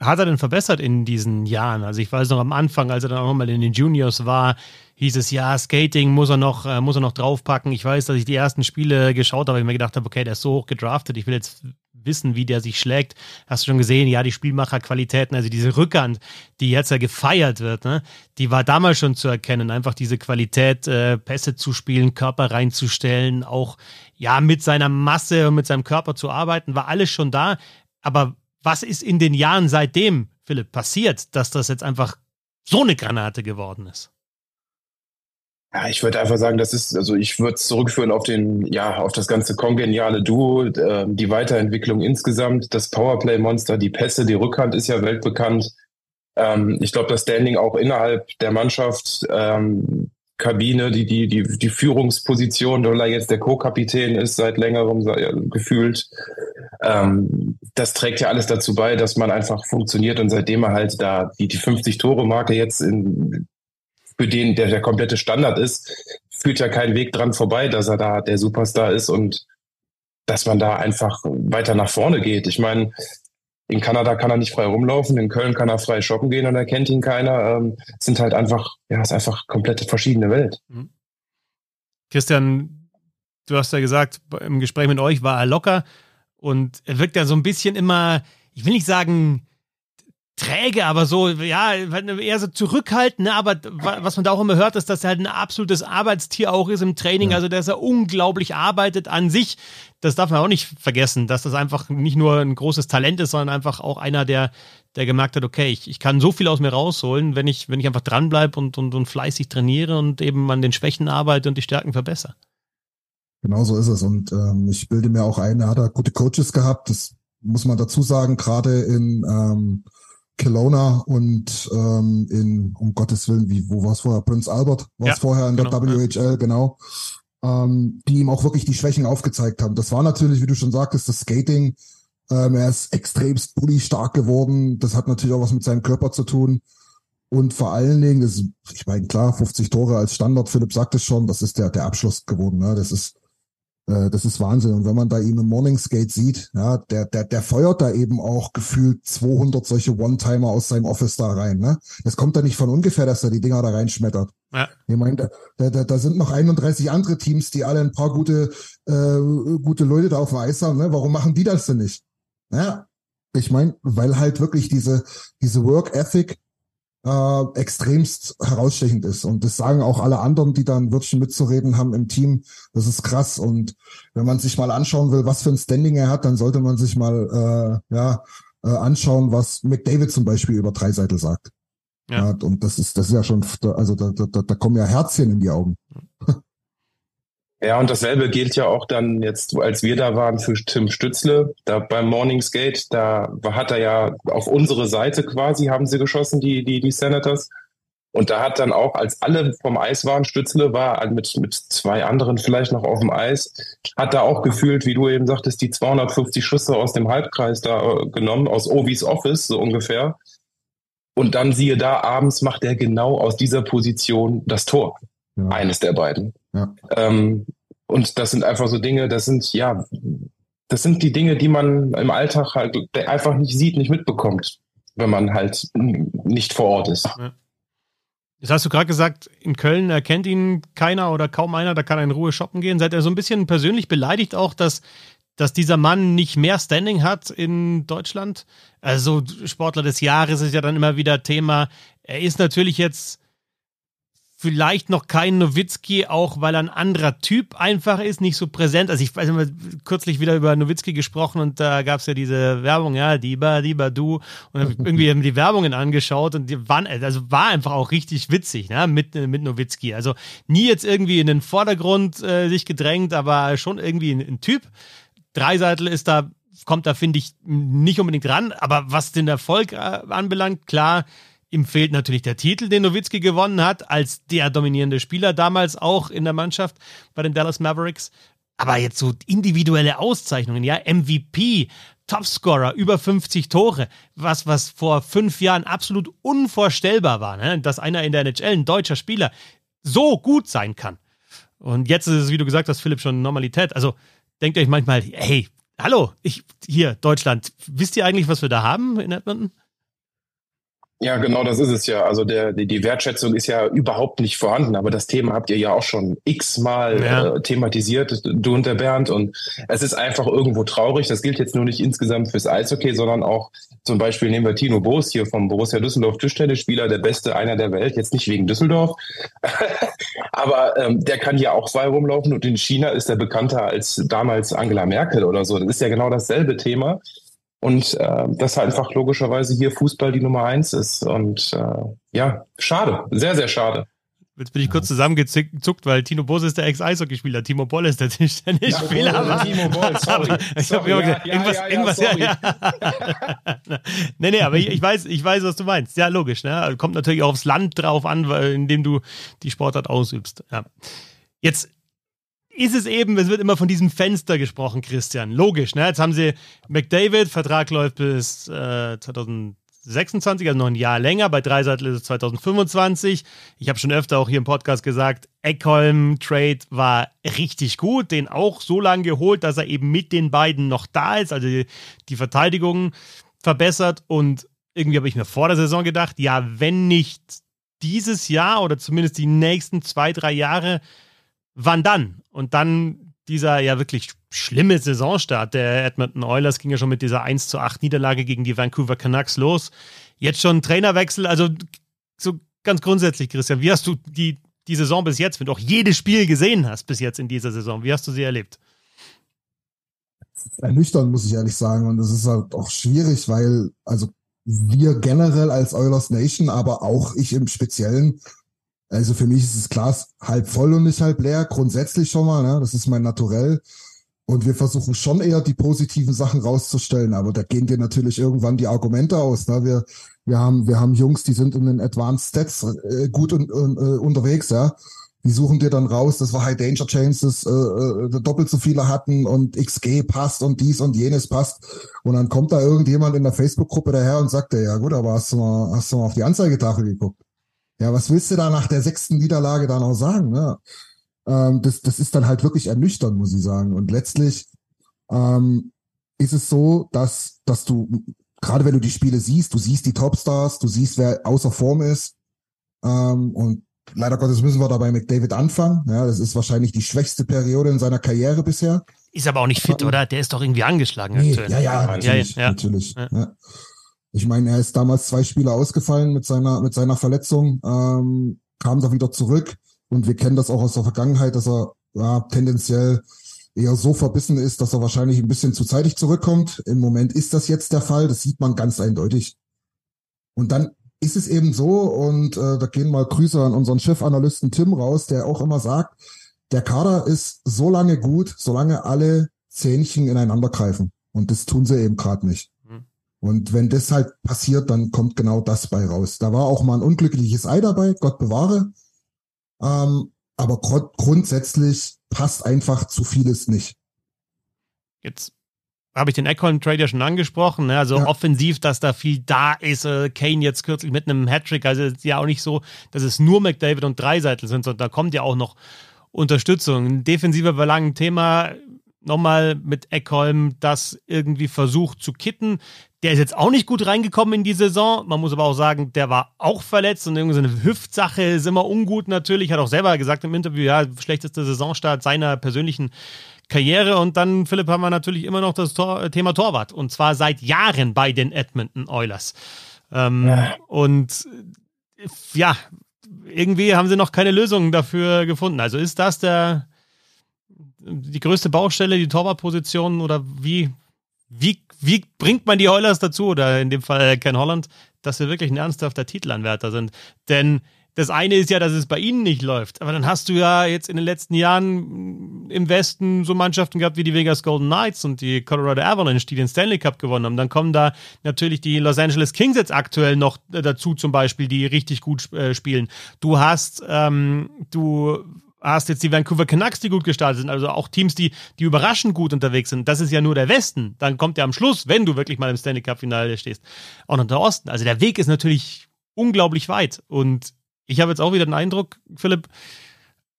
hat er denn verbessert in diesen Jahren? Also ich weiß noch am Anfang, als er dann auch mal in den Juniors war, hieß es ja, Skating muss er noch, äh, muss er noch draufpacken. Ich weiß, dass ich die ersten Spiele geschaut habe, ich mir gedacht habe, okay, der ist so hoch gedraftet, ich will jetzt wissen, wie der sich schlägt. Hast du schon gesehen, ja, die Spielmacherqualitäten, also diese Rückhand, die jetzt ja gefeiert wird, ne, die war damals schon zu erkennen. Einfach diese Qualität, äh, Pässe zu spielen, Körper reinzustellen, auch ja mit seiner Masse und mit seinem Körper zu arbeiten, war alles schon da. Aber was ist in den Jahren seitdem, Philipp, passiert, dass das jetzt einfach so eine Granate geworden ist? Ja, ich würde einfach sagen, das ist, also ich würde es zurückführen auf den, ja, auf das ganze kongeniale Duo, äh, die Weiterentwicklung insgesamt, das Powerplay-Monster, die Pässe, die Rückhand ist ja weltbekannt. Ähm, ich glaube, das Standing auch innerhalb der Mannschaft, ähm, Kabine, die, die, die, die Führungsposition, weil jetzt der Co-Kapitän ist seit längerem gefühlt. Ähm, das trägt ja alles dazu bei, dass man einfach funktioniert und seitdem er halt da die, die 50-Tore-Marke jetzt in für den der der komplette Standard ist, führt ja kein Weg dran vorbei, dass er da der Superstar ist und dass man da einfach weiter nach vorne geht. Ich meine, in Kanada kann er nicht frei rumlaufen, in Köln kann er frei shoppen gehen und da kennt ihn keiner. Ähm, sind halt einfach, ja, ist einfach komplett verschiedene Welt. Mhm. Christian, du hast ja gesagt, im Gespräch mit euch war er locker und er wirkt ja so ein bisschen immer, ich will nicht sagen träge, aber so, ja, eher so zurückhaltend, ne? aber was man da auch immer hört, ist, dass er halt ein absolutes Arbeitstier auch ist im Training, ja. also dass er unglaublich arbeitet an sich. Das darf man auch nicht vergessen, dass das einfach nicht nur ein großes Talent ist, sondern einfach auch einer, der, der gemerkt hat, okay, ich, ich kann so viel aus mir rausholen, wenn ich, wenn ich einfach dranbleibe und, und, und fleißig trainiere und eben an den Schwächen arbeite und die Stärken verbessere. Genau so ist es. Und ähm, ich bilde mir auch ein, er hat da gute Coaches gehabt. Das muss man dazu sagen, gerade in ähm, Kelowna und ähm, in, um Gottes Willen, wie, wo war es vorher? Prince Albert war es ja, vorher in genau, der WHL, ja. genau. Ähm, die ihm auch wirklich die Schwächen aufgezeigt haben. Das war natürlich, wie du schon sagtest, das Skating. Ähm, er ist extremst bully stark geworden. Das hat natürlich auch was mit seinem Körper zu tun. Und vor allen Dingen, das, ich meine, klar, 50 Tore als Standard, Philipp sagt es schon, das ist der, der Abschluss geworden. Ne? Das ist äh, das ist Wahnsinn. Und wenn man da ihn im Morningsgate sieht, ja, der, der, der feuert da eben auch gefühlt 200 solche One-Timer aus seinem Office da rein. Ne? Das kommt da nicht von ungefähr, dass er die Dinger da reinschmettert. Ja. Ich meine, da, da, da sind noch 31 andere Teams, die alle ein paar gute, äh, gute Leute da auf dem Eis haben. Ne? Warum machen die das denn nicht? Ja, ich meine, weil halt wirklich diese, diese Work Ethic äh, extremst herausstechend ist. Und das sagen auch alle anderen, die da ein Wörtchen mitzureden haben im Team. Das ist krass. Und wenn man sich mal anschauen will, was für ein Standing er hat, dann sollte man sich mal äh, ja, äh, anschauen, was McDavid zum Beispiel über Dreiseitel sagt. Ja. ja. und das ist, das ist ja schon, also da, da, da kommen ja Herzchen in die Augen. Ja, und dasselbe gilt ja auch dann jetzt, als wir da waren für Tim Stützle, da beim Morningsgate, da hat er ja auf unsere Seite quasi, haben sie geschossen, die, die, die Senators. Und da hat dann auch, als alle vom Eis waren, Stützle war mit, mit zwei anderen vielleicht noch auf dem Eis, hat da auch gefühlt, wie du eben sagtest, die 250 Schüsse aus dem Halbkreis da äh, genommen, aus Ovis Office, so ungefähr. Und dann siehe da, abends macht er genau aus dieser Position das Tor. Ja. Eines der beiden. Ja. Ähm, und das sind einfach so Dinge, das sind, ja, das sind die Dinge, die man im Alltag halt einfach nicht sieht, nicht mitbekommt, wenn man halt nicht vor Ort ist. Ja. Jetzt hast du gerade gesagt, in Köln erkennt ihn keiner oder kaum einer, da kann er in Ruhe shoppen gehen. Seid ihr so ein bisschen persönlich beleidigt auch, dass, dass dieser Mann nicht mehr Standing hat in Deutschland? Also Sportler des Jahres ist ja dann immer wieder Thema. Er ist natürlich jetzt vielleicht noch kein Nowitzki, auch weil er ein anderer Typ einfach ist, nicht so präsent. Also ich weiß immer kürzlich wieder über Nowitzki gesprochen und da gab es ja diese Werbung, ja, Diba, Diba, du. Und habe irgendwie die Werbungen angeschaut und die waren, also war einfach auch richtig witzig, ne, mit, mit Nowitzki. Also nie jetzt irgendwie in den Vordergrund äh, sich gedrängt, aber schon irgendwie ein, ein Typ. Dreiseitel ist da, kommt da, finde ich, nicht unbedingt ran. Aber was den Erfolg äh, anbelangt, klar, Ihm fehlt natürlich der Titel, den Nowitzki gewonnen hat, als der dominierende Spieler damals auch in der Mannschaft bei den Dallas Mavericks. Aber jetzt so individuelle Auszeichnungen, ja, MVP, Topscorer, über 50 Tore, was, was vor fünf Jahren absolut unvorstellbar war, ne? dass einer in der NHL, ein deutscher Spieler, so gut sein kann. Und jetzt ist es, wie du gesagt hast, Philipp, schon Normalität. Also denkt euch manchmal, hey, hallo, ich, hier, Deutschland, wisst ihr eigentlich, was wir da haben in Edmonton? Ja, genau, das ist es ja. Also der, die, die Wertschätzung ist ja überhaupt nicht vorhanden, aber das Thema habt ihr ja auch schon x-mal ja. äh, thematisiert, du und der Bernd. Und es ist einfach irgendwo traurig. Das gilt jetzt nur nicht insgesamt fürs Eishockey, sondern auch zum Beispiel nehmen wir Tino Boos hier vom Borussia Düsseldorf Tischtennisspieler, der beste einer der Welt, jetzt nicht wegen Düsseldorf, aber ähm, der kann ja auch frei rumlaufen und in China ist er bekannter als damals Angela Merkel oder so. Das ist ja genau dasselbe Thema. Und äh, dass einfach logischerweise hier Fußball die Nummer eins ist. Und äh, ja, schade, sehr, sehr schade. Jetzt bin ich kurz zusammengezuckt, weil Tino Bose ist der Ex-Eishockeyspieler, Timo Boll ist der Tischtennisspieler. Ja, Timo Boll, sorry. ich habe ja, gesagt, irgendwas, ja, irgendwas, ja. nee, nee, aber ich, ich, weiß, ich weiß, was du meinst. Ja, logisch, ne? Kommt natürlich auch aufs Land drauf an, in dem du die Sportart ausübst. Ja. Jetzt ist es eben, es wird immer von diesem Fenster gesprochen, Christian. Logisch, ne? Jetzt haben sie McDavid, Vertrag läuft bis äh, 2026, also noch ein Jahr länger. Bei Dreiseitel ist es 2025. Ich habe schon öfter auch hier im Podcast gesagt, Eckholm-Trade war richtig gut, den auch so lange geholt, dass er eben mit den beiden noch da ist, also die, die Verteidigung verbessert. Und irgendwie habe ich mir vor der Saison gedacht, ja, wenn nicht dieses Jahr oder zumindest die nächsten zwei, drei Jahre, wann dann? Und dann dieser ja wirklich schlimme Saisonstart der Edmonton Oilers ging ja schon mit dieser 1 zu 8 Niederlage gegen die Vancouver Canucks los. jetzt schon Trainerwechsel, also so ganz grundsätzlich, Christian, wie hast du die, die Saison bis jetzt, wenn du auch jedes Spiel gesehen hast bis jetzt in dieser Saison, wie hast du sie erlebt? Ernüchternd, muss ich ehrlich sagen. Und es ist halt auch schwierig, weil, also wir generell als Oilers Nation, aber auch ich im Speziellen, also für mich ist das Glas halb voll und nicht halb leer, grundsätzlich schon mal, ne? das ist mein Naturell. Und wir versuchen schon eher die positiven Sachen rauszustellen, aber da gehen dir natürlich irgendwann die Argumente aus. Ne? Wir, wir, haben, wir haben Jungs, die sind in den Advanced Stats äh, gut und, und, äh, unterwegs, ja. Die suchen dir dann raus, dass wir High Danger Chances äh, äh, doppelt so viele hatten und XG passt und dies und jenes passt. Und dann kommt da irgendjemand in der Facebook-Gruppe daher und sagt, ja gut, aber hast du, mal, hast du mal auf die Anzeigetafel geguckt? Ja, was willst du da nach der sechsten Niederlage dann auch sagen? Ne? Ähm, das, das ist dann halt wirklich ernüchternd, muss ich sagen. Und letztlich ähm, ist es so, dass, dass du, gerade wenn du die Spiele siehst, du siehst die Topstars, du siehst, wer außer Form ist. Ähm, und leider Gottes müssen wir dabei mit David anfangen. Ja, das ist wahrscheinlich die schwächste Periode in seiner Karriere bisher. Ist aber auch nicht fit, oder? Der ist doch irgendwie angeschlagen nee, aktuell. Ja, ja, natürlich. Ja, ja. natürlich ja. Ich meine, er ist damals zwei Spiele ausgefallen mit seiner, mit seiner Verletzung, ähm, kam da wieder zurück, und wir kennen das auch aus der Vergangenheit, dass er ja, tendenziell eher so verbissen ist, dass er wahrscheinlich ein bisschen zu zeitig zurückkommt. Im Moment ist das jetzt der Fall. Das sieht man ganz eindeutig. Und dann ist es eben so, und äh, da gehen mal Grüße an unseren Chefanalysten Tim raus, der auch immer sagt, der Kader ist so lange gut, solange alle Zähnchen ineinander greifen. Und das tun sie eben gerade nicht. Und wenn das halt passiert, dann kommt genau das bei raus. Da war auch mal ein unglückliches Ei dabei, Gott bewahre. Ähm, aber gr grundsätzlich passt einfach zu vieles nicht. Jetzt habe ich den Eckholm-Trade ja schon angesprochen, ne? also ja. offensiv, dass da viel da ist. Äh, Kane jetzt kürzlich mit einem Hattrick, also ist ja auch nicht so, dass es nur McDavid und Dreiseitel sind, sondern da kommt ja auch noch Unterstützung. Defensiver Belang, Thema nochmal mit Eckholm das irgendwie versucht zu kitten. Der ist jetzt auch nicht gut reingekommen in die Saison. Man muss aber auch sagen, der war auch verletzt und irgendwie so eine Hüftsache ist immer ungut natürlich. Hat auch selber gesagt im Interview, ja, schlechteste Saisonstart seiner persönlichen Karriere. Und dann, Philipp, haben wir natürlich immer noch das Tor Thema Torwart. Und zwar seit Jahren bei den Edmonton Oilers. Ähm, ja. Und ja, irgendwie haben sie noch keine Lösung dafür gefunden. Also ist das der die größte Baustelle, die Torwartposition oder wie, wie, wie bringt man die Oilers dazu, oder in dem Fall Ken Holland, dass wir wirklich ein ernsthafter Titelanwärter sind? Denn das eine ist ja, dass es bei ihnen nicht läuft. Aber dann hast du ja jetzt in den letzten Jahren im Westen so Mannschaften gehabt wie die Vegas Golden Knights und die Colorado Avalanche, die den Stanley Cup gewonnen haben. Dann kommen da natürlich die Los Angeles Kings jetzt aktuell noch dazu, zum Beispiel, die richtig gut äh, spielen. Du hast, ähm, du hast jetzt die Vancouver Canucks, die gut gestartet sind, also auch Teams, die, die überraschend gut unterwegs sind. Das ist ja nur der Westen. Dann kommt ja am Schluss, wenn du wirklich mal im Stanley Cup-Finale stehst, auch noch der Osten. Also der Weg ist natürlich unglaublich weit. Und ich habe jetzt auch wieder den Eindruck, Philipp,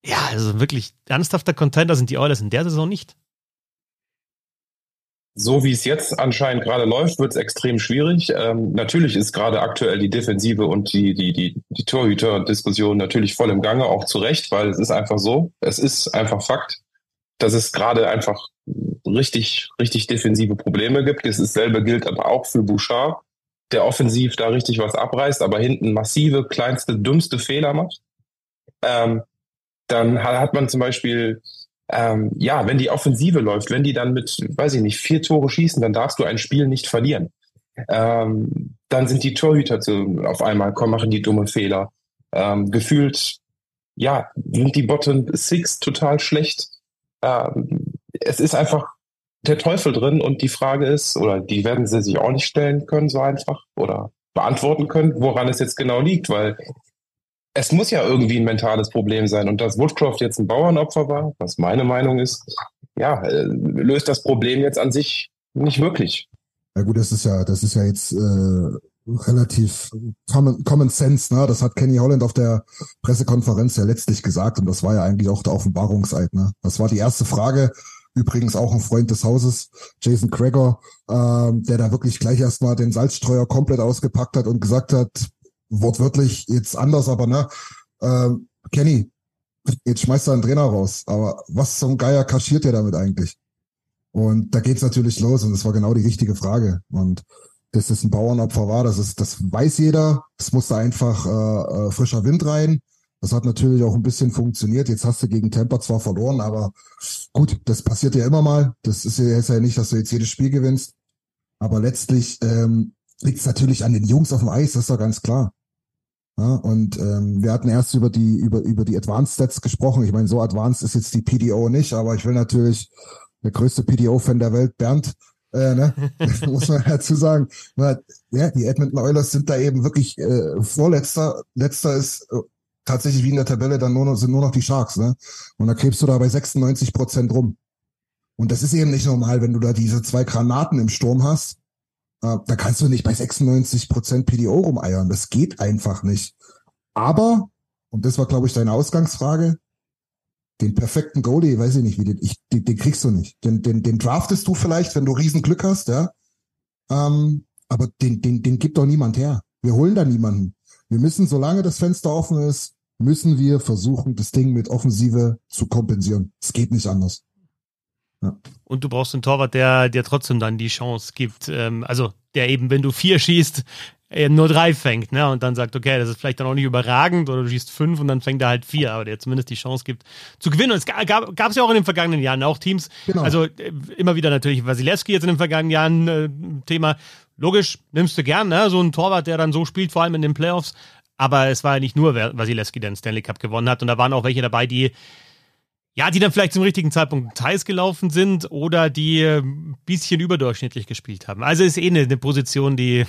ja, also wirklich ernsthafter Contender sind die Oilers in der Saison nicht so wie es jetzt anscheinend gerade läuft, wird es extrem schwierig. Ähm, natürlich ist gerade aktuell die Defensive und die, die, die, die Torhüter-Diskussion natürlich voll im Gange, auch zu Recht, weil es ist einfach so. Es ist einfach Fakt, dass es gerade einfach richtig, richtig defensive Probleme gibt. Das selbe gilt aber auch für Bouchard, der offensiv da richtig was abreißt, aber hinten massive, kleinste, dümmste Fehler macht. Ähm, dann hat man zum Beispiel ähm, ja, wenn die Offensive läuft, wenn die dann mit, weiß ich nicht, vier Tore schießen, dann darfst du ein Spiel nicht verlieren. Ähm, dann sind die Torhüter zu, auf einmal, komm, machen die dumme Fehler. Ähm, gefühlt, ja, sind die Bottom Six total schlecht. Ähm, es ist einfach der Teufel drin und die Frage ist, oder die werden sie sich auch nicht stellen können, so einfach, oder beantworten können, woran es jetzt genau liegt, weil es muss ja irgendwie ein mentales Problem sein. Und dass Woodcroft jetzt ein Bauernopfer war, was meine Meinung ist, ja, äh, löst das Problem jetzt an sich nicht wirklich. Ja gut, das ist ja, das ist ja jetzt äh, relativ common, common sense, ne? Das hat Kenny Holland auf der Pressekonferenz ja letztlich gesagt und das war ja eigentlich auch der Offenbarungseid, ne? Das war die erste Frage. Übrigens auch ein Freund des Hauses, Jason Crager, ähm, der da wirklich gleich erstmal den Salzstreuer komplett ausgepackt hat und gesagt hat, wortwörtlich jetzt anders, aber ne, äh, Kenny, jetzt schmeißt er einen Trainer raus. Aber was zum Geier kaschiert er damit eigentlich? Und da geht's natürlich los und das war genau die richtige Frage. Und dass es ein Bauernopfer war. Das ist, das weiß jeder. Es musste einfach äh, äh, frischer Wind rein. Das hat natürlich auch ein bisschen funktioniert. Jetzt hast du gegen Tampa zwar verloren, aber gut, das passiert ja immer mal. Das ist ja, ist ja nicht, dass du jetzt jedes Spiel gewinnst. Aber letztlich ähm, liegt es natürlich an den Jungs auf dem Eis, das ist doch ganz klar. Ja, und ähm, wir hatten erst über die über über die Advanced Stats gesprochen. Ich meine, so advanced ist jetzt die PDO nicht, aber ich will natürlich der größte PDO-Fan der Welt, Bernd, äh, ne? muss man dazu sagen. Ja, die Edmonton Oilers sind da eben wirklich äh, vorletzter. Letzter ist äh, tatsächlich wie in der Tabelle dann nur noch, sind nur noch die Sharks, ne? Und da krebst du da bei 96 Prozent rum. Und das ist eben nicht normal, wenn du da diese zwei Granaten im Sturm hast. Äh, da kannst du nicht bei 96 Prozent PDO rumeiern. Das geht einfach nicht. Aber, und das war, glaube ich, deine Ausgangsfrage, den perfekten Goalie, weiß ich nicht, wie den, ich, den, den kriegst du nicht. Den, den, den draftest du vielleicht, wenn du riesen Glück hast, ja. Ähm, aber den, den, den gibt doch niemand her. Wir holen da niemanden. Wir müssen, solange das Fenster offen ist, müssen wir versuchen, das Ding mit Offensive zu kompensieren. Es geht nicht anders. Ja. Und du brauchst einen Torwart, der dir trotzdem dann die Chance gibt. Ähm, also der eben, wenn du vier schießt, eben nur drei fängt, ne? Und dann sagt, okay, das ist vielleicht dann auch nicht überragend oder du schießt fünf und dann fängt er halt vier, aber der zumindest die Chance gibt zu gewinnen. Und es gab es ja auch in den vergangenen Jahren auch Teams, genau. also äh, immer wieder natürlich Wasilewski jetzt in den vergangenen Jahren äh, Thema. Logisch, nimmst du gern, ne? So ein Torwart, der dann so spielt, vor allem in den Playoffs. Aber es war ja nicht nur Wasilewski, der den Stanley Cup gewonnen hat. Und da waren auch welche dabei, die ja, die dann vielleicht zum richtigen Zeitpunkt teils gelaufen sind oder die ein äh, bisschen überdurchschnittlich gespielt haben. Also ist eh eine, eine Position, die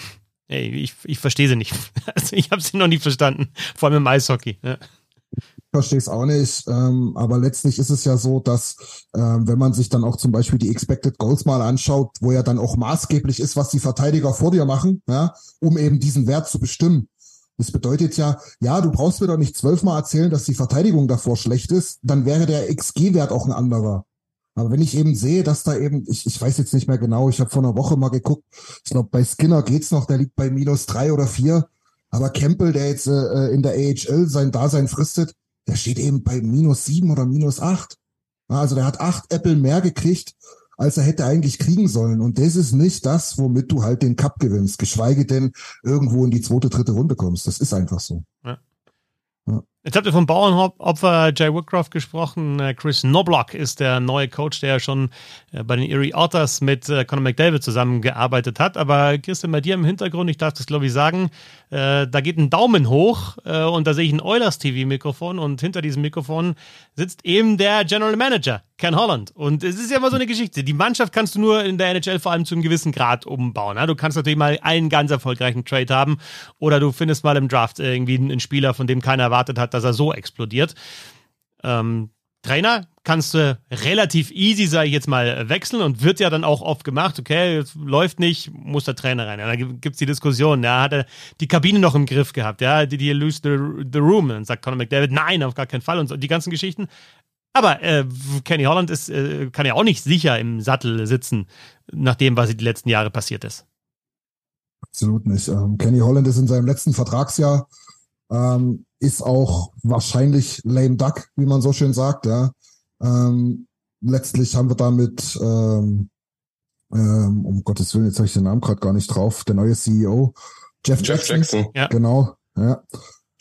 Ey, ich, ich verstehe sie nicht. Also ich habe sie noch nicht verstanden, vor allem im Eishockey. Ja. Ich verstehe es auch nicht, ähm, aber letztlich ist es ja so, dass ähm, wenn man sich dann auch zum Beispiel die Expected Goals mal anschaut, wo ja dann auch maßgeblich ist, was die Verteidiger vor dir machen, ja, um eben diesen Wert zu bestimmen. Das bedeutet ja, ja, du brauchst mir doch nicht zwölfmal erzählen, dass die Verteidigung davor schlecht ist, dann wäre der XG-Wert auch ein anderer. Aber wenn ich eben sehe, dass da eben, ich, ich weiß jetzt nicht mehr genau, ich habe vor einer Woche mal geguckt, ich glaube, bei Skinner geht's noch, der liegt bei minus drei oder vier. Aber Campbell, der jetzt äh, in der AHL sein Dasein fristet, der steht eben bei minus sieben oder minus acht. Also der hat acht Apple mehr gekriegt, als er hätte eigentlich kriegen sollen. Und das ist nicht das, womit du halt den Cup gewinnst, geschweige denn irgendwo in die zweite, dritte Runde kommst. Das ist einfach so. Ja. Jetzt habt ihr vom Bauernopfer Jay Woodcroft gesprochen. Äh, Chris Noblock ist der neue Coach, der ja schon äh, bei den Erie Otters mit äh, Conor McDavid zusammengearbeitet hat. Aber Christian, bei dir im Hintergrund, ich darf das glaube ich sagen, da geht ein Daumen hoch und da sehe ich ein Eulers TV-Mikrofon und hinter diesem Mikrofon sitzt eben der General Manager, Ken Holland. Und es ist ja immer so eine Geschichte. Die Mannschaft kannst du nur in der NHL vor allem zu einem gewissen Grad umbauen. Du kannst natürlich mal einen ganz erfolgreichen Trade haben oder du findest mal im Draft irgendwie einen Spieler, von dem keiner erwartet hat, dass er so explodiert. Ähm, Trainer kannst du relativ easy, sage ich jetzt mal, wechseln und wird ja dann auch oft gemacht, okay, läuft nicht, muss der Trainer rein. Ja, dann gibt es die Diskussion, ja, hat er die Kabine noch im Griff gehabt, ja, die, die lose the, the room. Und dann sagt Conor McDavid, nein, auf gar keinen Fall und so, die ganzen Geschichten. Aber äh, Kenny Holland ist, äh, kann ja auch nicht sicher im Sattel sitzen, nach dem, was die letzten Jahre passiert ist. Absolut nicht. Ähm, Kenny Holland ist in seinem letzten Vertragsjahr ähm, ist auch wahrscheinlich lame duck, wie man so schön sagt. Ja. Ähm, letztlich haben wir damit, ähm, ähm, um Gottes Willen, jetzt habe ich den Namen gerade gar nicht drauf, der neue CEO, Jeff, Jeff Jackson. Jackson. Ja. Genau. Ja.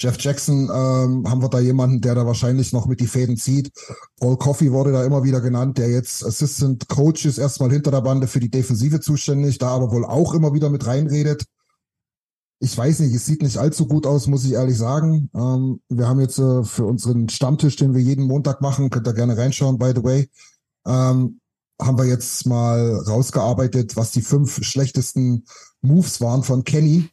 Jeff Jackson ähm, haben wir da jemanden, der da wahrscheinlich noch mit die Fäden zieht. Paul Coffey wurde da immer wieder genannt, der jetzt Assistant Coach ist, erstmal hinter der Bande für die Defensive zuständig, da aber wohl auch immer wieder mit reinredet ich weiß nicht, es sieht nicht allzu gut aus, muss ich ehrlich sagen. Ähm, wir haben jetzt äh, für unseren Stammtisch, den wir jeden Montag machen, könnt ihr gerne reinschauen, by the way, ähm, haben wir jetzt mal rausgearbeitet, was die fünf schlechtesten Moves waren von Kenny.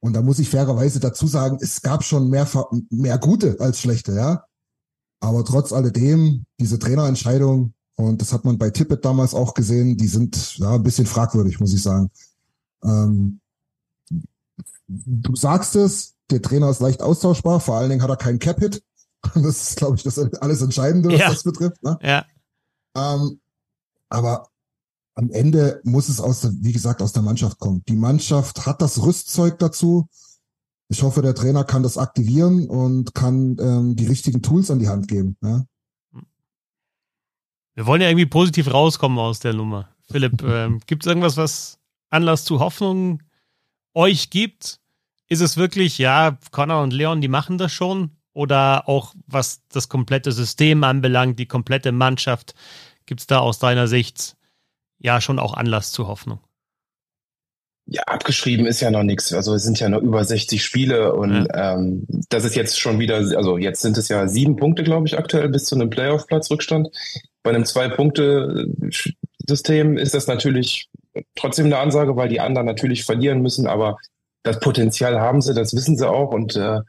Und da muss ich fairerweise dazu sagen, es gab schon mehr, mehr gute als schlechte, ja. Aber trotz alledem, diese Trainerentscheidung, und das hat man bei Tippett damals auch gesehen, die sind ja ein bisschen fragwürdig, muss ich sagen. Ähm, du sagst es, der Trainer ist leicht austauschbar, vor allen Dingen hat er keinen Cap-Hit. Das ist, glaube ich, das alles Entscheidende, was ja. das betrifft. Ne? Ja. Ähm, aber am Ende muss es aus der, wie gesagt, aus der Mannschaft kommen. Die Mannschaft hat das Rüstzeug dazu. Ich hoffe, der Trainer kann das aktivieren und kann ähm, die richtigen Tools an die Hand geben. Ja? Wir wollen ja irgendwie positiv rauskommen aus der Nummer. Philipp, ähm, gibt es irgendwas, was Anlass zu Hoffnung euch gibt, ist es wirklich, ja, Connor und Leon, die machen das schon? Oder auch was das komplette System anbelangt, die komplette Mannschaft, gibt es da aus deiner Sicht ja schon auch Anlass zur Hoffnung? Ja, abgeschrieben ist ja noch nichts. Also es sind ja noch über 60 Spiele und ja. ähm, das ist jetzt schon wieder, also jetzt sind es ja sieben Punkte, glaube ich, aktuell bis zu einem Playoff-Platz Rückstand. Bei einem Zwei-Punkte-System ist das natürlich trotzdem eine Ansage, weil die anderen natürlich verlieren müssen, aber das Potenzial haben sie, das wissen sie auch und äh,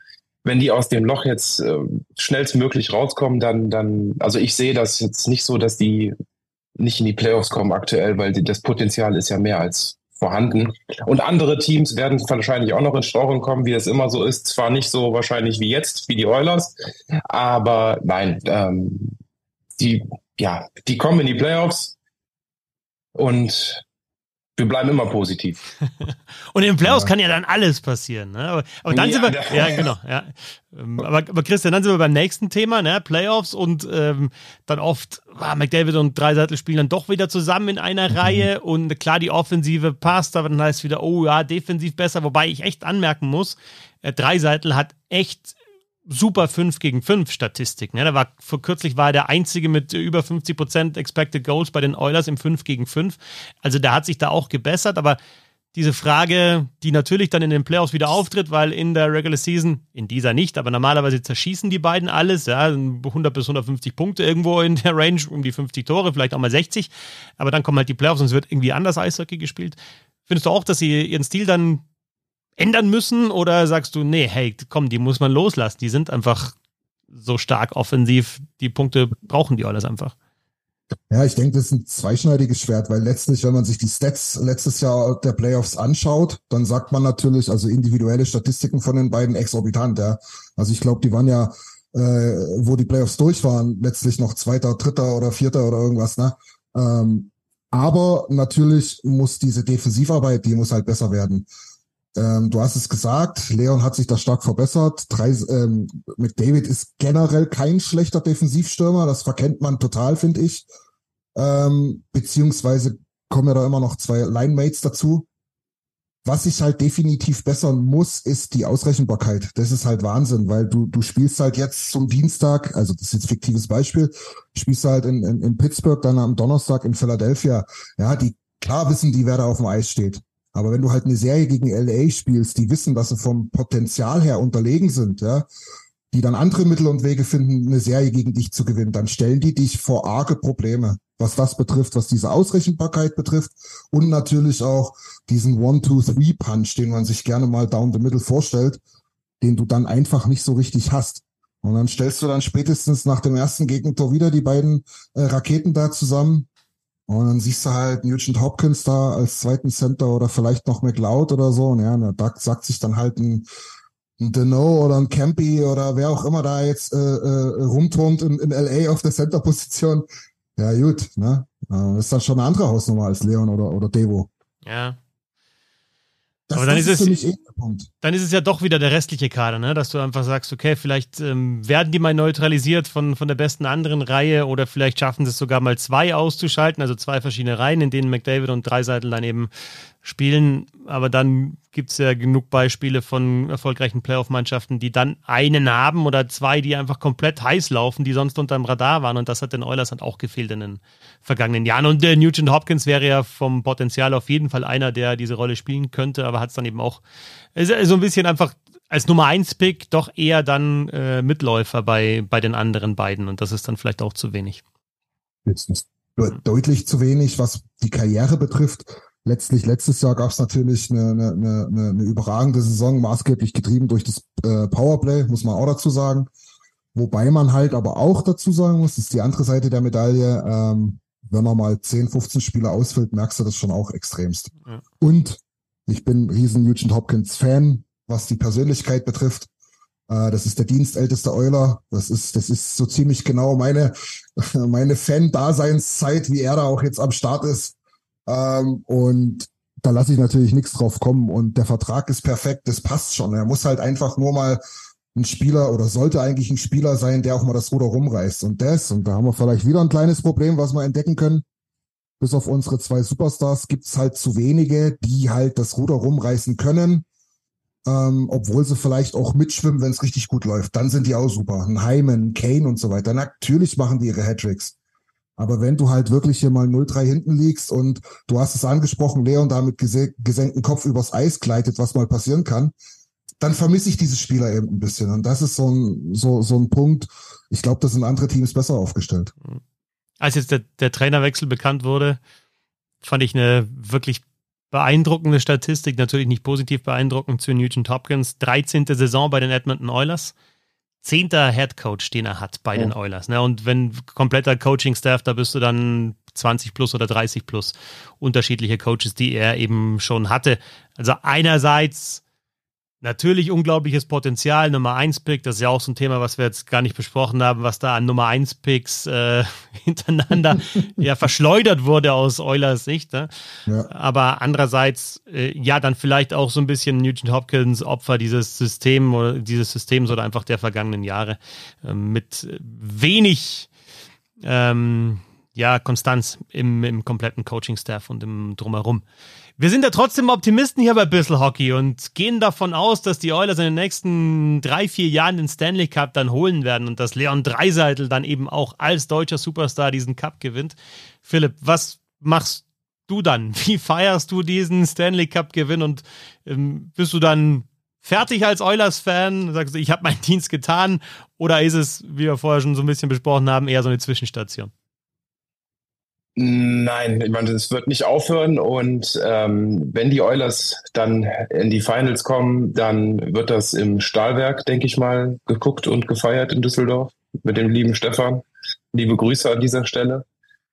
wenn die aus dem Loch jetzt äh, schnellstmöglich rauskommen, dann, dann, also ich sehe das jetzt nicht so, dass die nicht in die Playoffs kommen aktuell, weil die, das Potenzial ist ja mehr als vorhanden. Und andere Teams werden wahrscheinlich auch noch in Straucheln kommen, wie das immer so ist. Zwar nicht so wahrscheinlich wie jetzt, wie die Oilers, aber nein, ähm, die, ja, die kommen in die Playoffs und wir bleiben immer positiv. und im Playoffs ja. kann ja dann alles passieren. Ne? Aber, aber dann ja, sind wir, ja, genau, ja. Ähm, aber, aber Christian, dann sind wir beim nächsten Thema, ne? Playoffs und ähm, dann oft, ah, McDavid und Dreiseitel spielen dann doch wieder zusammen in einer mhm. Reihe und klar, die Offensive passt, aber dann heißt es wieder, oh ja, defensiv besser, wobei ich echt anmerken muss, äh, Dreiseitel hat echt super 5 gegen 5 Statistik. Ne? Da war vor kürzlich war er der einzige mit über 50 Prozent Expected Goals bei den Oilers im 5 gegen 5. Also der hat sich da auch gebessert, aber diese Frage, die natürlich dann in den Playoffs wieder auftritt, weil in der Regular Season, in dieser nicht, aber normalerweise zerschießen die beiden alles, ja, 100 bis 150 Punkte irgendwo in der Range, um die 50 Tore, vielleicht auch mal 60, aber dann kommen halt die Playoffs und es wird irgendwie anders Eishockey gespielt. Findest du auch, dass sie ihren Stil dann ändern müssen oder sagst du, nee, hey, komm, die muss man loslassen, die sind einfach so stark offensiv, die Punkte brauchen die alles einfach. Ja, ich denke, das ist ein zweischneidiges Schwert, weil letztlich, wenn man sich die Stats letztes Jahr der Playoffs anschaut, dann sagt man natürlich, also individuelle Statistiken von den beiden exorbitant, ja. Also ich glaube, die waren ja, äh, wo die Playoffs durch waren, letztlich noch Zweiter, Dritter oder Vierter oder irgendwas, ne? Ähm, aber natürlich muss diese Defensivarbeit, die muss halt besser werden. Ähm, du hast es gesagt, Leon hat sich da stark verbessert. Drei, ähm, McDavid ist generell kein schlechter Defensivstürmer, das verkennt man total, finde ich. Ähm, beziehungsweise kommen ja da immer noch zwei Linemates dazu. Was sich halt definitiv bessern muss, ist die Ausrechenbarkeit. Das ist halt Wahnsinn, weil du, du spielst halt jetzt zum Dienstag, also das ist jetzt ein fiktives Beispiel, spielst halt in, in, in Pittsburgh, dann am Donnerstag in Philadelphia. Ja, die klar wissen die, wer da auf dem Eis steht. Aber wenn du halt eine Serie gegen LA spielst, die wissen, dass sie vom Potenzial her unterlegen sind, ja, die dann andere Mittel und Wege finden, eine Serie gegen dich zu gewinnen, dann stellen die dich vor arge Probleme, was das betrifft, was diese Ausrechenbarkeit betrifft und natürlich auch diesen One-Two-Three-Punch, den man sich gerne mal down the middle vorstellt, den du dann einfach nicht so richtig hast. Und dann stellst du dann spätestens nach dem ersten Gegentor wieder die beiden äh, Raketen da zusammen und dann siehst du halt Nugent Hopkins da als zweiten Center oder vielleicht noch McLeod oder so. Und ja, da sagt sich dann halt ein, ein Deneau oder ein Campy oder wer auch immer da jetzt äh, äh, rumturnt in, in LA auf der Center-Position. Ja, gut, ne? Das ist dann schon eine andere Hausnummer als Leon oder, oder Devo. Ja. Das, Aber dann ist, ist es, dann ist es ja doch wieder der restliche Kader, ne? dass du einfach sagst, okay, vielleicht ähm, werden die mal neutralisiert von, von der besten anderen Reihe oder vielleicht schaffen sie es sogar mal zwei auszuschalten, also zwei verschiedene Reihen, in denen McDavid und Dreiseitel dann eben spielen. Aber dann gibt es ja genug Beispiele von erfolgreichen Playoff-Mannschaften, die dann einen haben oder zwei, die einfach komplett heiß laufen, die sonst unter dem Radar waren. Und das hat den Oilers dann auch gefehlt in den vergangenen Jahren. Und der Nugent Hopkins wäre ja vom Potenzial auf jeden Fall einer, der diese Rolle spielen könnte, aber hat es dann eben auch so ein bisschen einfach als Nummer 1 Pick doch eher dann äh, Mitläufer bei, bei den anderen beiden. Und das ist dann vielleicht auch zu wenig. Jetzt ist deutlich zu wenig, was die Karriere betrifft letztlich letztes Jahr gab es natürlich eine, eine, eine, eine überragende Saison, maßgeblich getrieben durch das äh, Powerplay, muss man auch dazu sagen. Wobei man halt aber auch dazu sagen muss, das ist die andere Seite der Medaille, ähm, wenn man mal 10, 15 Spiele ausfüllt, merkst du das schon auch extremst. Ja. Und ich bin riesen Nugent Hopkins Fan, was die Persönlichkeit betrifft. Äh, das ist der dienstälteste Euler. Das ist, das ist so ziemlich genau meine, meine Fan-Daseinszeit, wie er da auch jetzt am Start ist. Ähm, und da lasse ich natürlich nichts drauf kommen. Und der Vertrag ist perfekt, das passt schon. Er muss halt einfach nur mal ein Spieler oder sollte eigentlich ein Spieler sein, der auch mal das Ruder rumreißt. Und das, und da haben wir vielleicht wieder ein kleines Problem, was wir entdecken können. bis auf unsere zwei Superstars gibt's halt zu wenige, die halt das Ruder rumreißen können. Ähm, obwohl sie vielleicht auch mitschwimmen, wenn es richtig gut läuft. Dann sind die auch super. Ein Hyman, Kane und so weiter. Natürlich machen die ihre Hattricks. Aber wenn du halt wirklich hier mal 0-3 hinten liegst und du hast es angesprochen, Leon da mit gesenktem Kopf übers Eis gleitet, was mal passieren kann, dann vermisse ich diese Spieler eben ein bisschen. Und das ist so ein, so, so ein Punkt. Ich glaube, da sind andere Teams besser aufgestellt. Als jetzt der, der Trainerwechsel bekannt wurde, fand ich eine wirklich beeindruckende Statistik, natürlich nicht positiv beeindruckend zu Nugent Hopkins. 13. Saison bei den Edmonton Oilers. Zehnter Head Coach, den er hat bei ja. den Oilers. Ne? Und wenn kompletter Coaching-Staff, da bist du dann 20 plus oder 30 plus unterschiedliche Coaches, die er eben schon hatte. Also einerseits Natürlich unglaubliches Potenzial, Nummer 1 Pick, das ist ja auch so ein Thema, was wir jetzt gar nicht besprochen haben, was da an Nummer 1 Picks äh, hintereinander ja verschleudert wurde aus Eulers Sicht. Ne? Ja. Aber andererseits, äh, ja, dann vielleicht auch so ein bisschen Nugent Hopkins Opfer dieses System oder dieses Systems oder einfach der vergangenen Jahre äh, mit wenig ähm, ja, Konstanz im, im kompletten Coaching-Staff und im Drumherum. Wir sind ja trotzdem Optimisten hier bei Bissell Hockey und gehen davon aus, dass die Oilers in den nächsten drei, vier Jahren den Stanley Cup dann holen werden und dass Leon Dreiseitel dann eben auch als deutscher Superstar diesen Cup gewinnt. Philipp, was machst du dann? Wie feierst du diesen Stanley Cup Gewinn und ähm, bist du dann fertig als Oilers-Fan? Sagst du, ich habe meinen Dienst getan? Oder ist es, wie wir vorher schon so ein bisschen besprochen haben, eher so eine Zwischenstation? Nein, ich meine, es wird nicht aufhören und ähm, wenn die Oilers dann in die Finals kommen, dann wird das im Stahlwerk, denke ich mal, geguckt und gefeiert in Düsseldorf mit dem lieben Stefan. Liebe Grüße an dieser Stelle.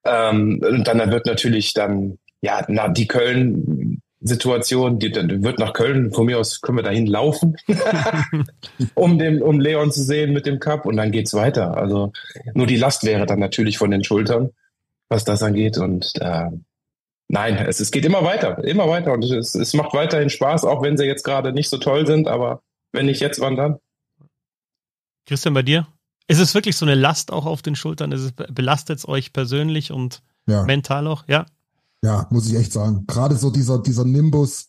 Ähm, und dann, dann wird natürlich dann, ja, na, die Köln Situation, die, die wird nach Köln, von mir aus können wir dahin laufen, um den, um Leon zu sehen mit dem Cup und dann geht's weiter. Also nur die Last wäre dann natürlich von den Schultern was das angeht. Und äh, nein, es, es geht immer weiter, immer weiter. Und es, es macht weiterhin Spaß, auch wenn sie jetzt gerade nicht so toll sind. Aber wenn nicht jetzt, wann dann? Christian, bei dir? Ist es wirklich so eine Last auch auf den Schultern? Ist es, belastet es euch persönlich und ja. mental auch? Ja. Ja, muss ich echt sagen. Gerade so dieser, dieser Nimbus,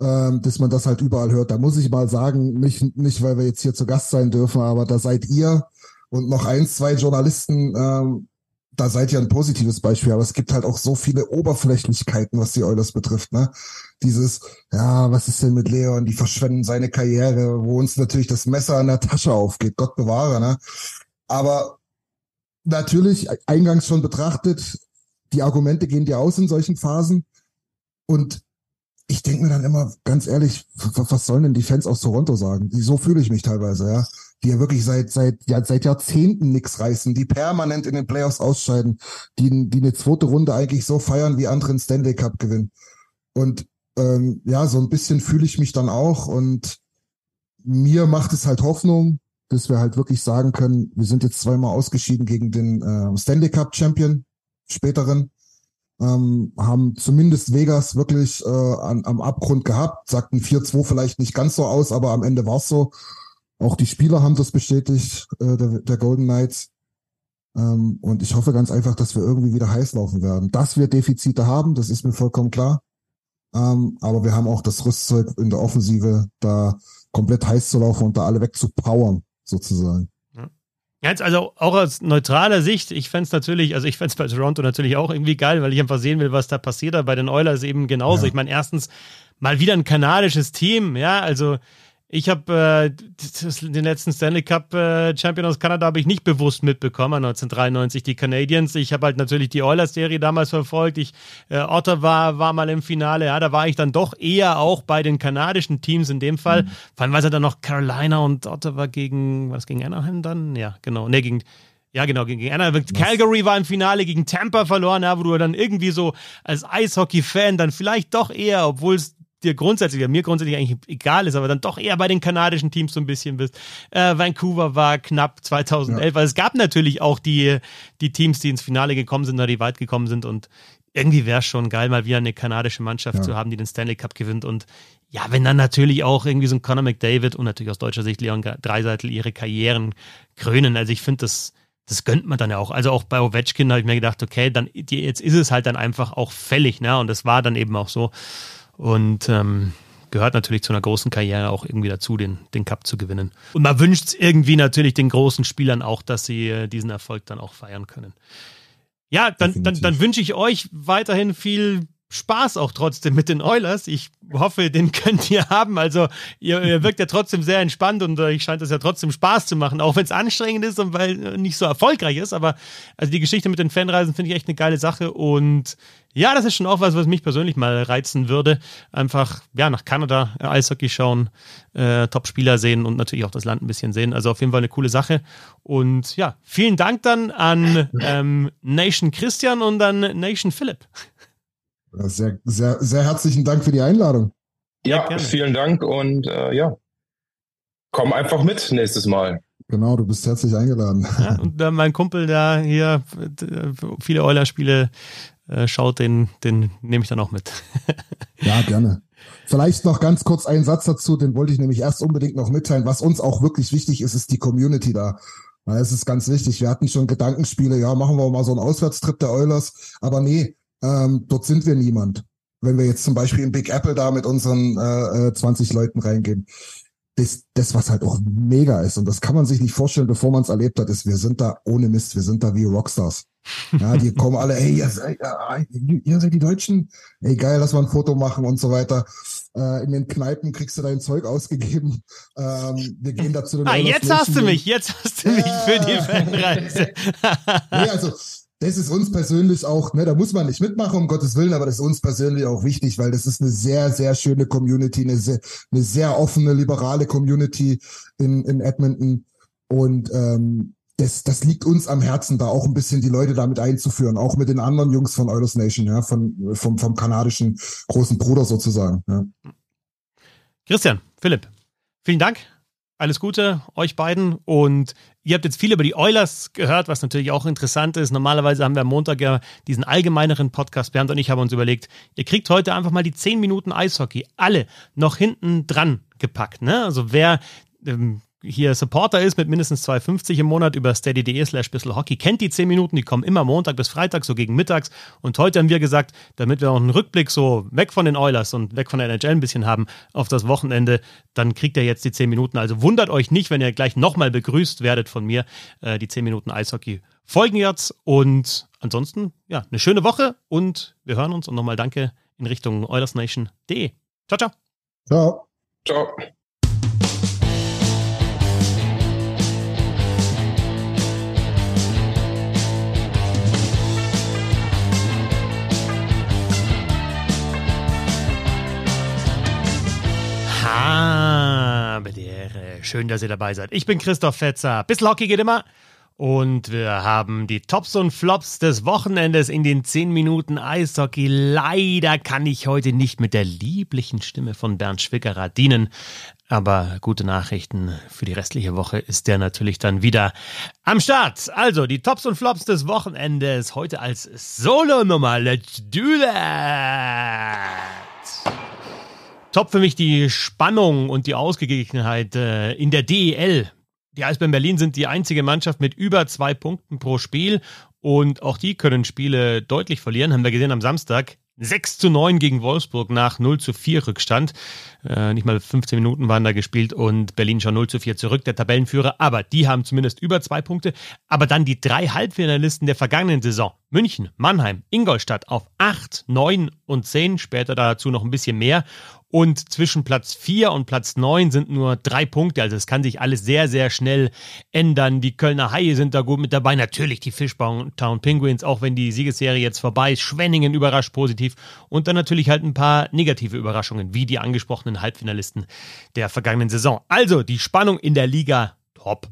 ähm, dass man das halt überall hört. Da muss ich mal sagen, nicht, nicht weil wir jetzt hier zu Gast sein dürfen, aber da seid ihr und noch ein, zwei Journalisten ähm, da seid ihr ein positives Beispiel, aber es gibt halt auch so viele Oberflächlichkeiten, was die Oilers betrifft, ne? Dieses, ja, was ist denn mit Leon? Die verschwenden seine Karriere, wo uns natürlich das Messer an der Tasche aufgeht. Gott bewahre, ne? Aber natürlich, eingangs schon betrachtet, die Argumente gehen dir aus in solchen Phasen. Und ich denke mir dann immer, ganz ehrlich, was sollen denn die Fans aus Toronto sagen? So fühle ich mich teilweise, ja die ja wirklich seit, seit, ja, seit Jahrzehnten nichts reißen, die permanent in den Playoffs ausscheiden, die, die eine zweite Runde eigentlich so feiern wie anderen Stanley Cup gewinnen. Und ähm, ja, so ein bisschen fühle ich mich dann auch und mir macht es halt Hoffnung, dass wir halt wirklich sagen können, wir sind jetzt zweimal ausgeschieden gegen den äh, Stanley Cup Champion, späteren, ähm, haben zumindest Vegas wirklich äh, an, am Abgrund gehabt, sagten 4-2 vielleicht nicht ganz so aus, aber am Ende war es so. Auch die Spieler haben das bestätigt, äh, der, der Golden Knights. Ähm, und ich hoffe ganz einfach, dass wir irgendwie wieder heiß laufen werden. Dass wir Defizite haben, das ist mir vollkommen klar. Ähm, aber wir haben auch das Rüstzeug in der Offensive, da komplett heiß zu laufen und da alle wegzupowern, sozusagen. Ja, jetzt also auch aus neutraler Sicht, ich fände es natürlich, also ich fände es bei Toronto natürlich auch irgendwie geil, weil ich einfach sehen will, was da passiert. Aber bei den Oilers eben genauso. Ja. Ich meine, erstens mal wieder ein kanadisches Team, ja, also ich habe äh, den letzten Stanley Cup äh, Champion aus Kanada habe ich nicht bewusst mitbekommen, 1993 die Canadiens. Ich habe halt natürlich die Oilers-Serie damals verfolgt. Ich, äh, Ottawa war mal im Finale, ja, da war ich dann doch eher auch bei den kanadischen Teams in dem Fall. Mhm. Vor allem, weil dann noch Carolina und Ottawa gegen, was gegen Anaheim dann? Ja, genau. Ne, gegen, ja, genau, gegen Anaheim. Calgary war im Finale gegen Tampa verloren, ja, wo du dann irgendwie so als Eishockey-Fan dann vielleicht doch eher, obwohl es dir grundsätzlich, mir grundsätzlich eigentlich egal ist, aber dann doch eher bei den kanadischen Teams so ein bisschen bist. Äh, Vancouver war knapp 2011, ja. weil es gab natürlich auch die, die Teams, die ins Finale gekommen sind oder die weit gekommen sind und irgendwie wäre es schon geil, mal wieder eine kanadische Mannschaft ja. zu haben, die den Stanley Cup gewinnt und ja, wenn dann natürlich auch irgendwie so ein Conor McDavid und natürlich aus deutscher Sicht Leon Dreiseitel ihre Karrieren krönen. Also ich finde das das gönnt man dann ja auch. Also auch bei Ovechkin habe ich mir gedacht, okay, dann jetzt ist es halt dann einfach auch fällig, ne? Und das war dann eben auch so. Und ähm, gehört natürlich zu einer großen Karriere auch irgendwie dazu, den, den Cup zu gewinnen. Und man wünscht es irgendwie natürlich den großen Spielern auch, dass sie äh, diesen Erfolg dann auch feiern können. Ja, dann, dann, dann wünsche ich euch weiterhin viel Spaß auch trotzdem mit den Oilers. Ich hoffe, den könnt ihr haben. Also ihr, ihr wirkt ja trotzdem sehr entspannt und euch scheint es ja trotzdem Spaß zu machen, auch wenn es anstrengend ist und weil nicht so erfolgreich ist. Aber also die Geschichte mit den Fanreisen finde ich echt eine geile Sache und ja, das ist schon auch was, was mich persönlich mal reizen würde. Einfach ja nach Kanada äh, Eishockey schauen, äh, Top-Spieler sehen und natürlich auch das Land ein bisschen sehen. Also auf jeden Fall eine coole Sache. Und ja, vielen Dank dann an ähm, Nation Christian und an Nation Philipp. Sehr, sehr, sehr herzlichen Dank für die Einladung. Ja, ja vielen Dank und äh, ja, komm einfach mit nächstes Mal. Genau, du bist herzlich eingeladen. Ja, und äh, mein Kumpel, der hier viele Euler-Spiele äh, schaut, den, den nehme ich dann auch mit. ja, gerne. Vielleicht noch ganz kurz einen Satz dazu, den wollte ich nämlich erst unbedingt noch mitteilen. Was uns auch wirklich wichtig ist, ist die Community da. Es ist ganz wichtig. Wir hatten schon Gedankenspiele, ja, machen wir mal so einen Auswärtstrip der Eulers. Aber nee, ähm, dort sind wir niemand. Wenn wir jetzt zum Beispiel in Big Apple da mit unseren äh, 20 äh, Leuten reingehen. Das, das, was halt auch mega ist, und das kann man sich nicht vorstellen, bevor man es erlebt hat, ist, wir sind da ohne Mist, wir sind da wie Rockstars. Ja, die kommen alle, ey, ihr seid, ihr seid die Deutschen, ey, geil, lass mal ein Foto machen und so weiter. Äh, in den Kneipen kriegst du dein Zeug ausgegeben. Ähm, wir gehen da zu den Ah, jetzt hast du mich, jetzt hast du mich für die Fanreise. nee, also das ist uns persönlich auch, ne, da muss man nicht mitmachen, um Gottes Willen, aber das ist uns persönlich auch wichtig, weil das ist eine sehr, sehr schöne Community, eine sehr, eine sehr offene, liberale Community in, in Edmonton. Und ähm, das, das liegt uns am Herzen, da auch ein bisschen die Leute damit einzuführen, auch mit den anderen Jungs von Eulers Nation, ja, von, vom, vom kanadischen großen Bruder sozusagen. Ja. Christian, Philipp, vielen Dank alles Gute euch beiden und ihr habt jetzt viel über die Oilers gehört, was natürlich auch interessant ist. Normalerweise haben wir am Montag ja diesen allgemeineren Podcast. Bernd und ich haben uns überlegt, ihr kriegt heute einfach mal die 10 Minuten Eishockey alle noch hinten dran gepackt. Ne? Also wer ähm, hier Supporter ist mit mindestens 2,50 im Monat über steady.de slash Hockey, kennt die 10 Minuten, die kommen immer Montag bis Freitag, so gegen mittags. Und heute haben wir gesagt, damit wir auch einen Rückblick so weg von den Oilers und weg von der NHL ein bisschen haben auf das Wochenende, dann kriegt ihr jetzt die 10 Minuten. Also wundert euch nicht, wenn ihr gleich nochmal begrüßt werdet von mir. Äh, die 10 Minuten Eishockey folgen jetzt. Und ansonsten, ja, eine schöne Woche und wir hören uns und nochmal danke in Richtung OilersNation.de. Ciao, ciao. Ciao. Ciao. Schön, dass ihr dabei seid. Ich bin Christoph Fetzer. Bis Hockey geht immer. Und wir haben die Tops und Flops des Wochenendes in den 10 Minuten Eishockey. Leider kann ich heute nicht mit der lieblichen Stimme von Bernd Schwickerer dienen. Aber gute Nachrichten für die restliche Woche ist der natürlich dann wieder am Start. Also die Tops und Flops des Wochenendes heute als Solo-Nummer. Let's do that! Top für mich die Spannung und die Ausgeglichenheit äh, in der DEL. Die Eisbären Berlin sind die einzige Mannschaft mit über zwei Punkten pro Spiel und auch die können Spiele deutlich verlieren, haben wir gesehen am Samstag. 6 zu 9 gegen Wolfsburg nach 0 zu 4 Rückstand. Äh, nicht mal 15 Minuten waren da gespielt und Berlin schon 0 zu 4 zurück, der Tabellenführer. Aber die haben zumindest über zwei Punkte. Aber dann die drei Halbfinalisten der vergangenen Saison. München, Mannheim, Ingolstadt auf 8, 9 und 10. Später dazu noch ein bisschen mehr. Und zwischen Platz 4 und Platz 9 sind nur drei Punkte. Also es kann sich alles sehr, sehr schnell ändern. Die Kölner Haie sind da gut mit dabei. Natürlich die Fishtown Penguins, auch wenn die Siegesserie jetzt vorbei ist. Schwenningen überrascht positiv. Und dann natürlich halt ein paar negative Überraschungen, wie die angesprochenen Halbfinalisten der vergangenen Saison. Also die Spannung in der Liga top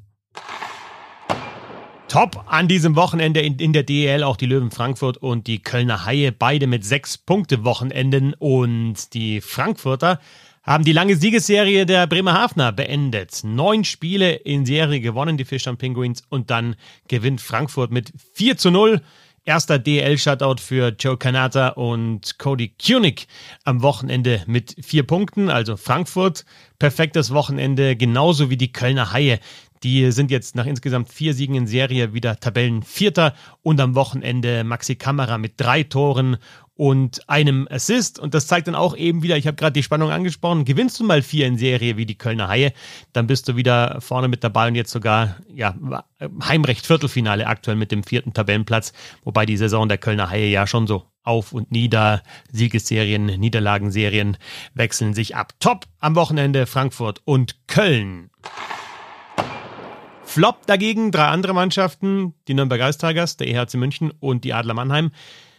top an diesem Wochenende in, in der DEL auch die Löwen Frankfurt und die Kölner Haie, beide mit sechs Punkte Wochenenden und die Frankfurter haben die lange Siegesserie der Bremerhavener beendet. Neun Spiele in Serie gewonnen, die Fischern Penguins, und dann gewinnt Frankfurt mit 4 zu 0. Erster DL-Shutout für Joe Kanata und Cody Kunig am Wochenende mit vier Punkten. Also Frankfurt, perfektes Wochenende, genauso wie die Kölner Haie Die sind jetzt nach insgesamt vier Siegen in Serie wieder Tabellenvierter und am Wochenende Maxi Kamera mit drei Toren und einem Assist. Und das zeigt dann auch eben wieder, ich habe gerade die Spannung angesprochen, gewinnst du mal vier in Serie wie die Kölner Haie, dann bist du wieder vorne mit dabei und jetzt sogar ja, Heimrecht Viertelfinale aktuell mit dem vierten Tabellenplatz, wobei die Saison der Kölner Haie ja schon so auf und nieder, Siegesserien, Niederlagenserien wechseln sich ab. Top am Wochenende Frankfurt und Köln. Flop dagegen drei andere Mannschaften, die Nürnberg Ice der EHC München und die Adler Mannheim.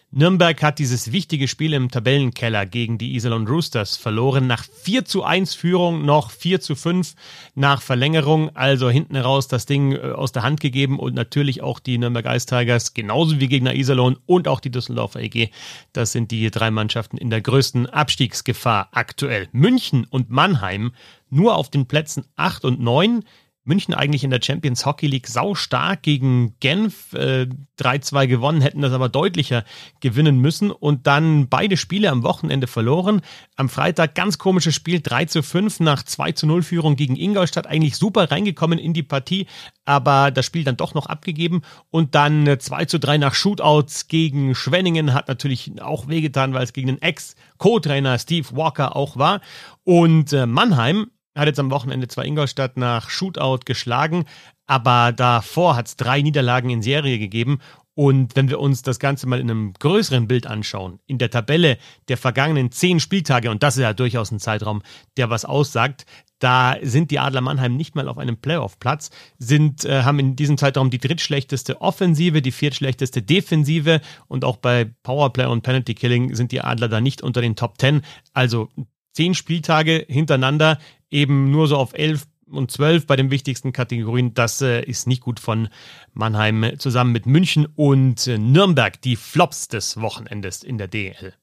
Nürnberg hat dieses wichtige Spiel im Tabellenkeller gegen die Iserlohn Roosters verloren. Nach 4 zu 1 Führung noch 4 zu 5 nach Verlängerung. Also hinten raus das Ding äh, aus der Hand gegeben und natürlich auch die Nürnberg Ice Tigers, genauso wie Gegner Iserlohn und auch die Düsseldorfer EG. Das sind die drei Mannschaften in der größten Abstiegsgefahr aktuell. München und Mannheim nur auf den Plätzen 8 und 9 München eigentlich in der Champions Hockey League sau stark gegen Genf äh, 3-2 gewonnen, hätten das aber deutlicher gewinnen müssen und dann beide Spiele am Wochenende verloren. Am Freitag ganz komisches Spiel 3 zu 5 nach 2 zu 0 Führung gegen Ingolstadt, eigentlich super reingekommen in die Partie, aber das Spiel dann doch noch abgegeben und dann 2 zu 3 nach Shootouts gegen Schwenningen hat natürlich auch wehgetan, weil es gegen den Ex-Co-Trainer Steve Walker auch war und äh, Mannheim hat jetzt am Wochenende zwar Ingolstadt nach Shootout geschlagen, aber davor hat es drei Niederlagen in Serie gegeben. Und wenn wir uns das Ganze mal in einem größeren Bild anschauen, in der Tabelle der vergangenen zehn Spieltage, und das ist ja durchaus ein Zeitraum, der was aussagt, da sind die Adler Mannheim nicht mal auf einem Playoff-Platz, sind, äh, haben in diesem Zeitraum die drittschlechteste Offensive, die viertschlechteste Defensive und auch bei Powerplay und Penalty Killing sind die Adler da nicht unter den Top Ten. Also zehn Spieltage hintereinander eben nur so auf elf und zwölf bei den wichtigsten Kategorien. Das äh, ist nicht gut von Mannheim zusammen mit München und äh, Nürnberg, die Flops des Wochenendes in der DL.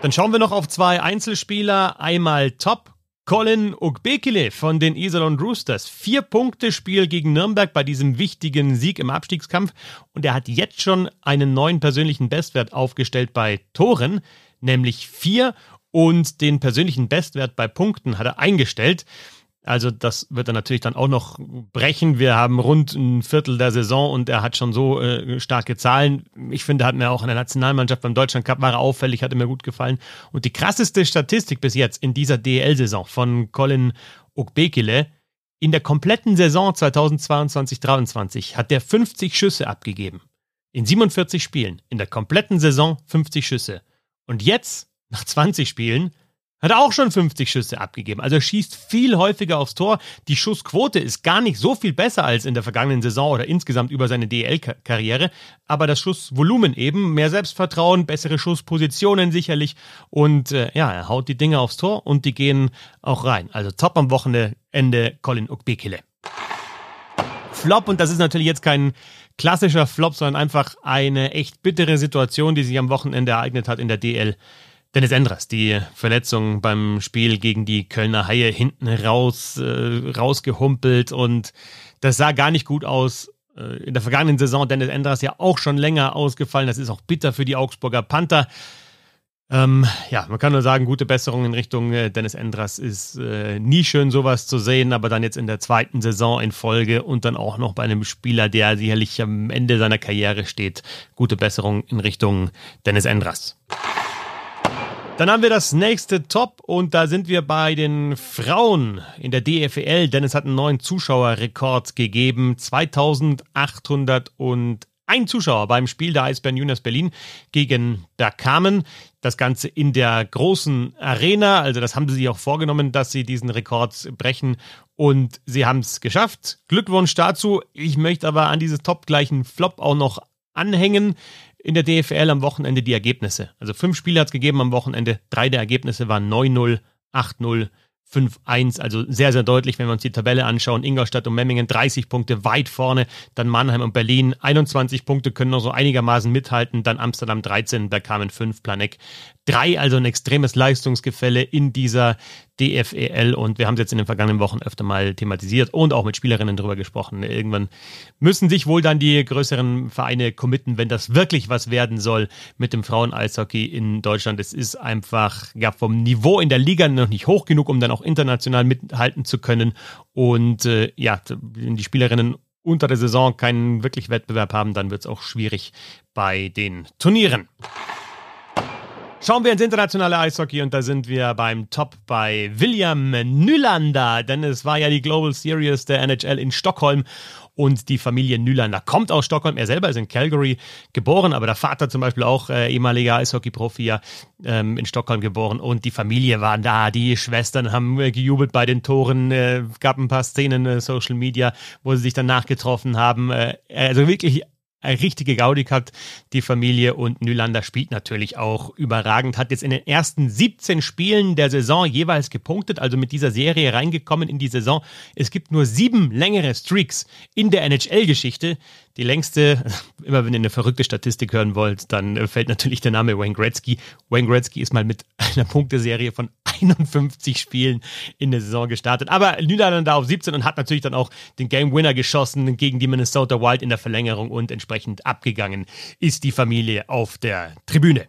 Dann schauen wir noch auf zwei Einzelspieler. Einmal Top. Colin Ugbekile von den Iserlohn Roosters. Vier Punkte Spiel gegen Nürnberg bei diesem wichtigen Sieg im Abstiegskampf. Und er hat jetzt schon einen neuen persönlichen Bestwert aufgestellt bei Toren, nämlich vier und den persönlichen Bestwert bei Punkten hat er eingestellt. Also das wird er natürlich dann auch noch brechen. Wir haben rund ein Viertel der Saison und er hat schon so äh, starke Zahlen. Ich finde, hat mir auch in der Nationalmannschaft beim Deutschland Cup war er auffällig, hat mir gut gefallen. Und die krasseste Statistik bis jetzt in dieser DL-Saison von Colin Ukbekele, in der kompletten Saison 2022-23 hat der 50 Schüsse abgegeben. In 47 Spielen. In der kompletten Saison 50 Schüsse. Und jetzt nach 20 Spielen hat er auch schon 50 Schüsse abgegeben. Also er schießt viel häufiger aufs Tor. Die Schussquote ist gar nicht so viel besser als in der vergangenen Saison oder insgesamt über seine DL-Karriere. Aber das Schussvolumen eben, mehr Selbstvertrauen, bessere Schusspositionen sicherlich. Und äh, ja, er haut die Dinge aufs Tor und die gehen auch rein. Also top am Wochenende Colin Ukbekele. Flop, und das ist natürlich jetzt kein klassischer Flop, sondern einfach eine echt bittere Situation, die sich am Wochenende ereignet hat in der DL. Dennis Endras, die Verletzung beim Spiel gegen die Kölner Haie hinten raus, äh, rausgehumpelt und das sah gar nicht gut aus. Äh, in der vergangenen Saison Dennis Endras ja auch schon länger ausgefallen. Das ist auch bitter für die Augsburger Panther. Ähm, ja, man kann nur sagen, gute Besserung in Richtung äh, Dennis Endras ist äh, nie schön, sowas zu sehen, aber dann jetzt in der zweiten Saison in Folge und dann auch noch bei einem Spieler, der sicherlich am Ende seiner Karriere steht. Gute Besserung in Richtung Dennis Endras. Dann haben wir das nächste Top und da sind wir bei den Frauen in der DFL, denn es hat einen neuen Zuschauerrekord gegeben. 2801 Zuschauer beim Spiel der Eisbären Juniors Berlin gegen Bergkamen. Das Ganze in der großen Arena. Also das haben sie sich auch vorgenommen, dass sie diesen Rekord brechen. Und sie haben es geschafft. Glückwunsch dazu. Ich möchte aber an dieses Top gleichen Flop auch noch anhängen in der DFL am Wochenende die Ergebnisse. Also fünf Spiele hat es gegeben am Wochenende. Drei der Ergebnisse waren 9-0, 8-0, 5-1, also sehr, sehr deutlich, wenn wir uns die Tabelle anschauen. Ingolstadt und Memmingen 30 Punkte weit vorne, dann Mannheim und Berlin 21 Punkte können noch so einigermaßen mithalten, dann Amsterdam 13, Bergkamen 5, Planek 3, also ein extremes Leistungsgefälle in dieser DFEL und wir haben es jetzt in den vergangenen Wochen öfter mal thematisiert und auch mit Spielerinnen drüber gesprochen. Irgendwann müssen sich wohl dann die größeren Vereine committen, wenn das wirklich was werden soll mit dem Frauen-Eishockey in Deutschland. Es ist einfach ja vom Niveau in der Liga noch nicht hoch genug, um dann auch international mithalten zu können und äh, ja, die Spielerinnen unter der Saison keinen wirklich Wettbewerb haben, dann wird es auch schwierig bei den Turnieren. Schauen wir ins internationale Eishockey und da sind wir beim Top bei William Nylander, denn es war ja die Global Series der NHL in Stockholm und die Familie Nylander kommt aus Stockholm. Er selber ist in Calgary geboren, aber der Vater zum Beispiel auch äh, ehemaliger Eishockey-Profi ja, ähm, in Stockholm geboren und die Familie waren da. Die Schwestern haben äh, gejubelt bei den Toren. Äh, gab ein paar Szenen äh, Social Media, wo sie sich danach getroffen haben. Äh, also wirklich eine richtige Gaudi gehabt, die Familie. Und Nylander spielt natürlich auch überragend, hat jetzt in den ersten 17 Spielen der Saison jeweils gepunktet, also mit dieser Serie reingekommen in die Saison. Es gibt nur sieben längere Streaks in der NHL-Geschichte. Die längste, immer wenn ihr eine verrückte Statistik hören wollt, dann fällt natürlich der Name Wayne Gretzky. Wayne Gretzky ist mal mit einer Punkteserie von 51 Spielen in der Saison gestartet. Aber Nylander da auf 17 und hat natürlich dann auch den Game Winner geschossen gegen die Minnesota Wild in der Verlängerung und entsprechend abgegangen ist die Familie auf der Tribüne.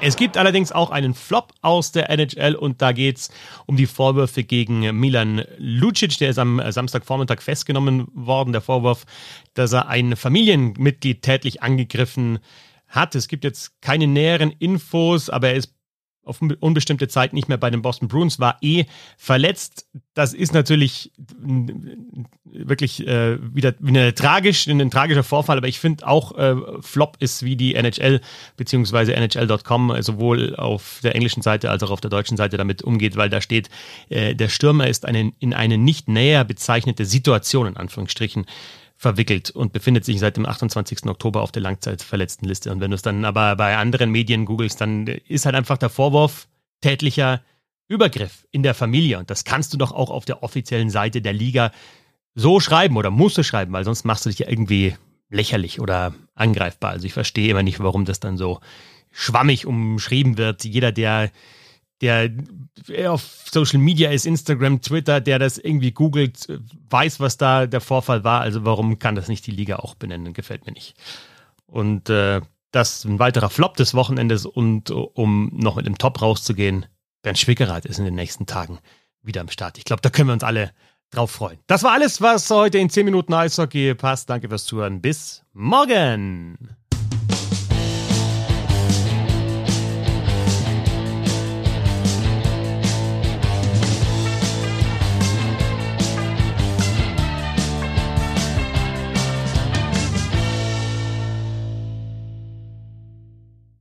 Es gibt allerdings auch einen Flop aus der NHL und da geht es um die Vorwürfe gegen Milan Lucic. Der ist am Samstagvormittag festgenommen worden. Der Vorwurf, dass er ein Familienmitglied tätlich angegriffen hat. Es gibt jetzt keine näheren Infos, aber er ist auf unbestimmte Zeit nicht mehr bei den Boston Bruins, war eh verletzt. Das ist natürlich wirklich äh, wieder, wieder tragisch, ein tragischer Vorfall, aber ich finde auch äh, Flop ist wie die NHL bzw. NHL.com sowohl auf der englischen Seite als auch auf der deutschen Seite damit umgeht, weil da steht, äh, der Stürmer ist eine, in eine nicht näher bezeichnete Situation, in Anführungsstrichen, verwickelt und befindet sich seit dem 28. Oktober auf der Langzeitverletztenliste. Und wenn du es dann aber bei anderen Medien googelst, dann ist halt einfach der Vorwurf tätlicher Übergriff in der Familie. Und das kannst du doch auch auf der offiziellen Seite der Liga so schreiben oder musst du schreiben, weil sonst machst du dich ja irgendwie lächerlich oder angreifbar. Also ich verstehe immer nicht, warum das dann so schwammig umschrieben wird. Jeder, der der auf Social Media ist, Instagram, Twitter, der das irgendwie googelt, weiß, was da der Vorfall war. Also warum kann das nicht die Liga auch benennen? Gefällt mir nicht. Und äh, das ein weiterer Flop des Wochenendes und um noch mit dem Top rauszugehen, Bernd Schwickerath ist in den nächsten Tagen wieder am Start. Ich glaube, da können wir uns alle drauf freuen. Das war alles, was heute in 10 Minuten Eishockey passt. Danke fürs Zuhören. Bis morgen.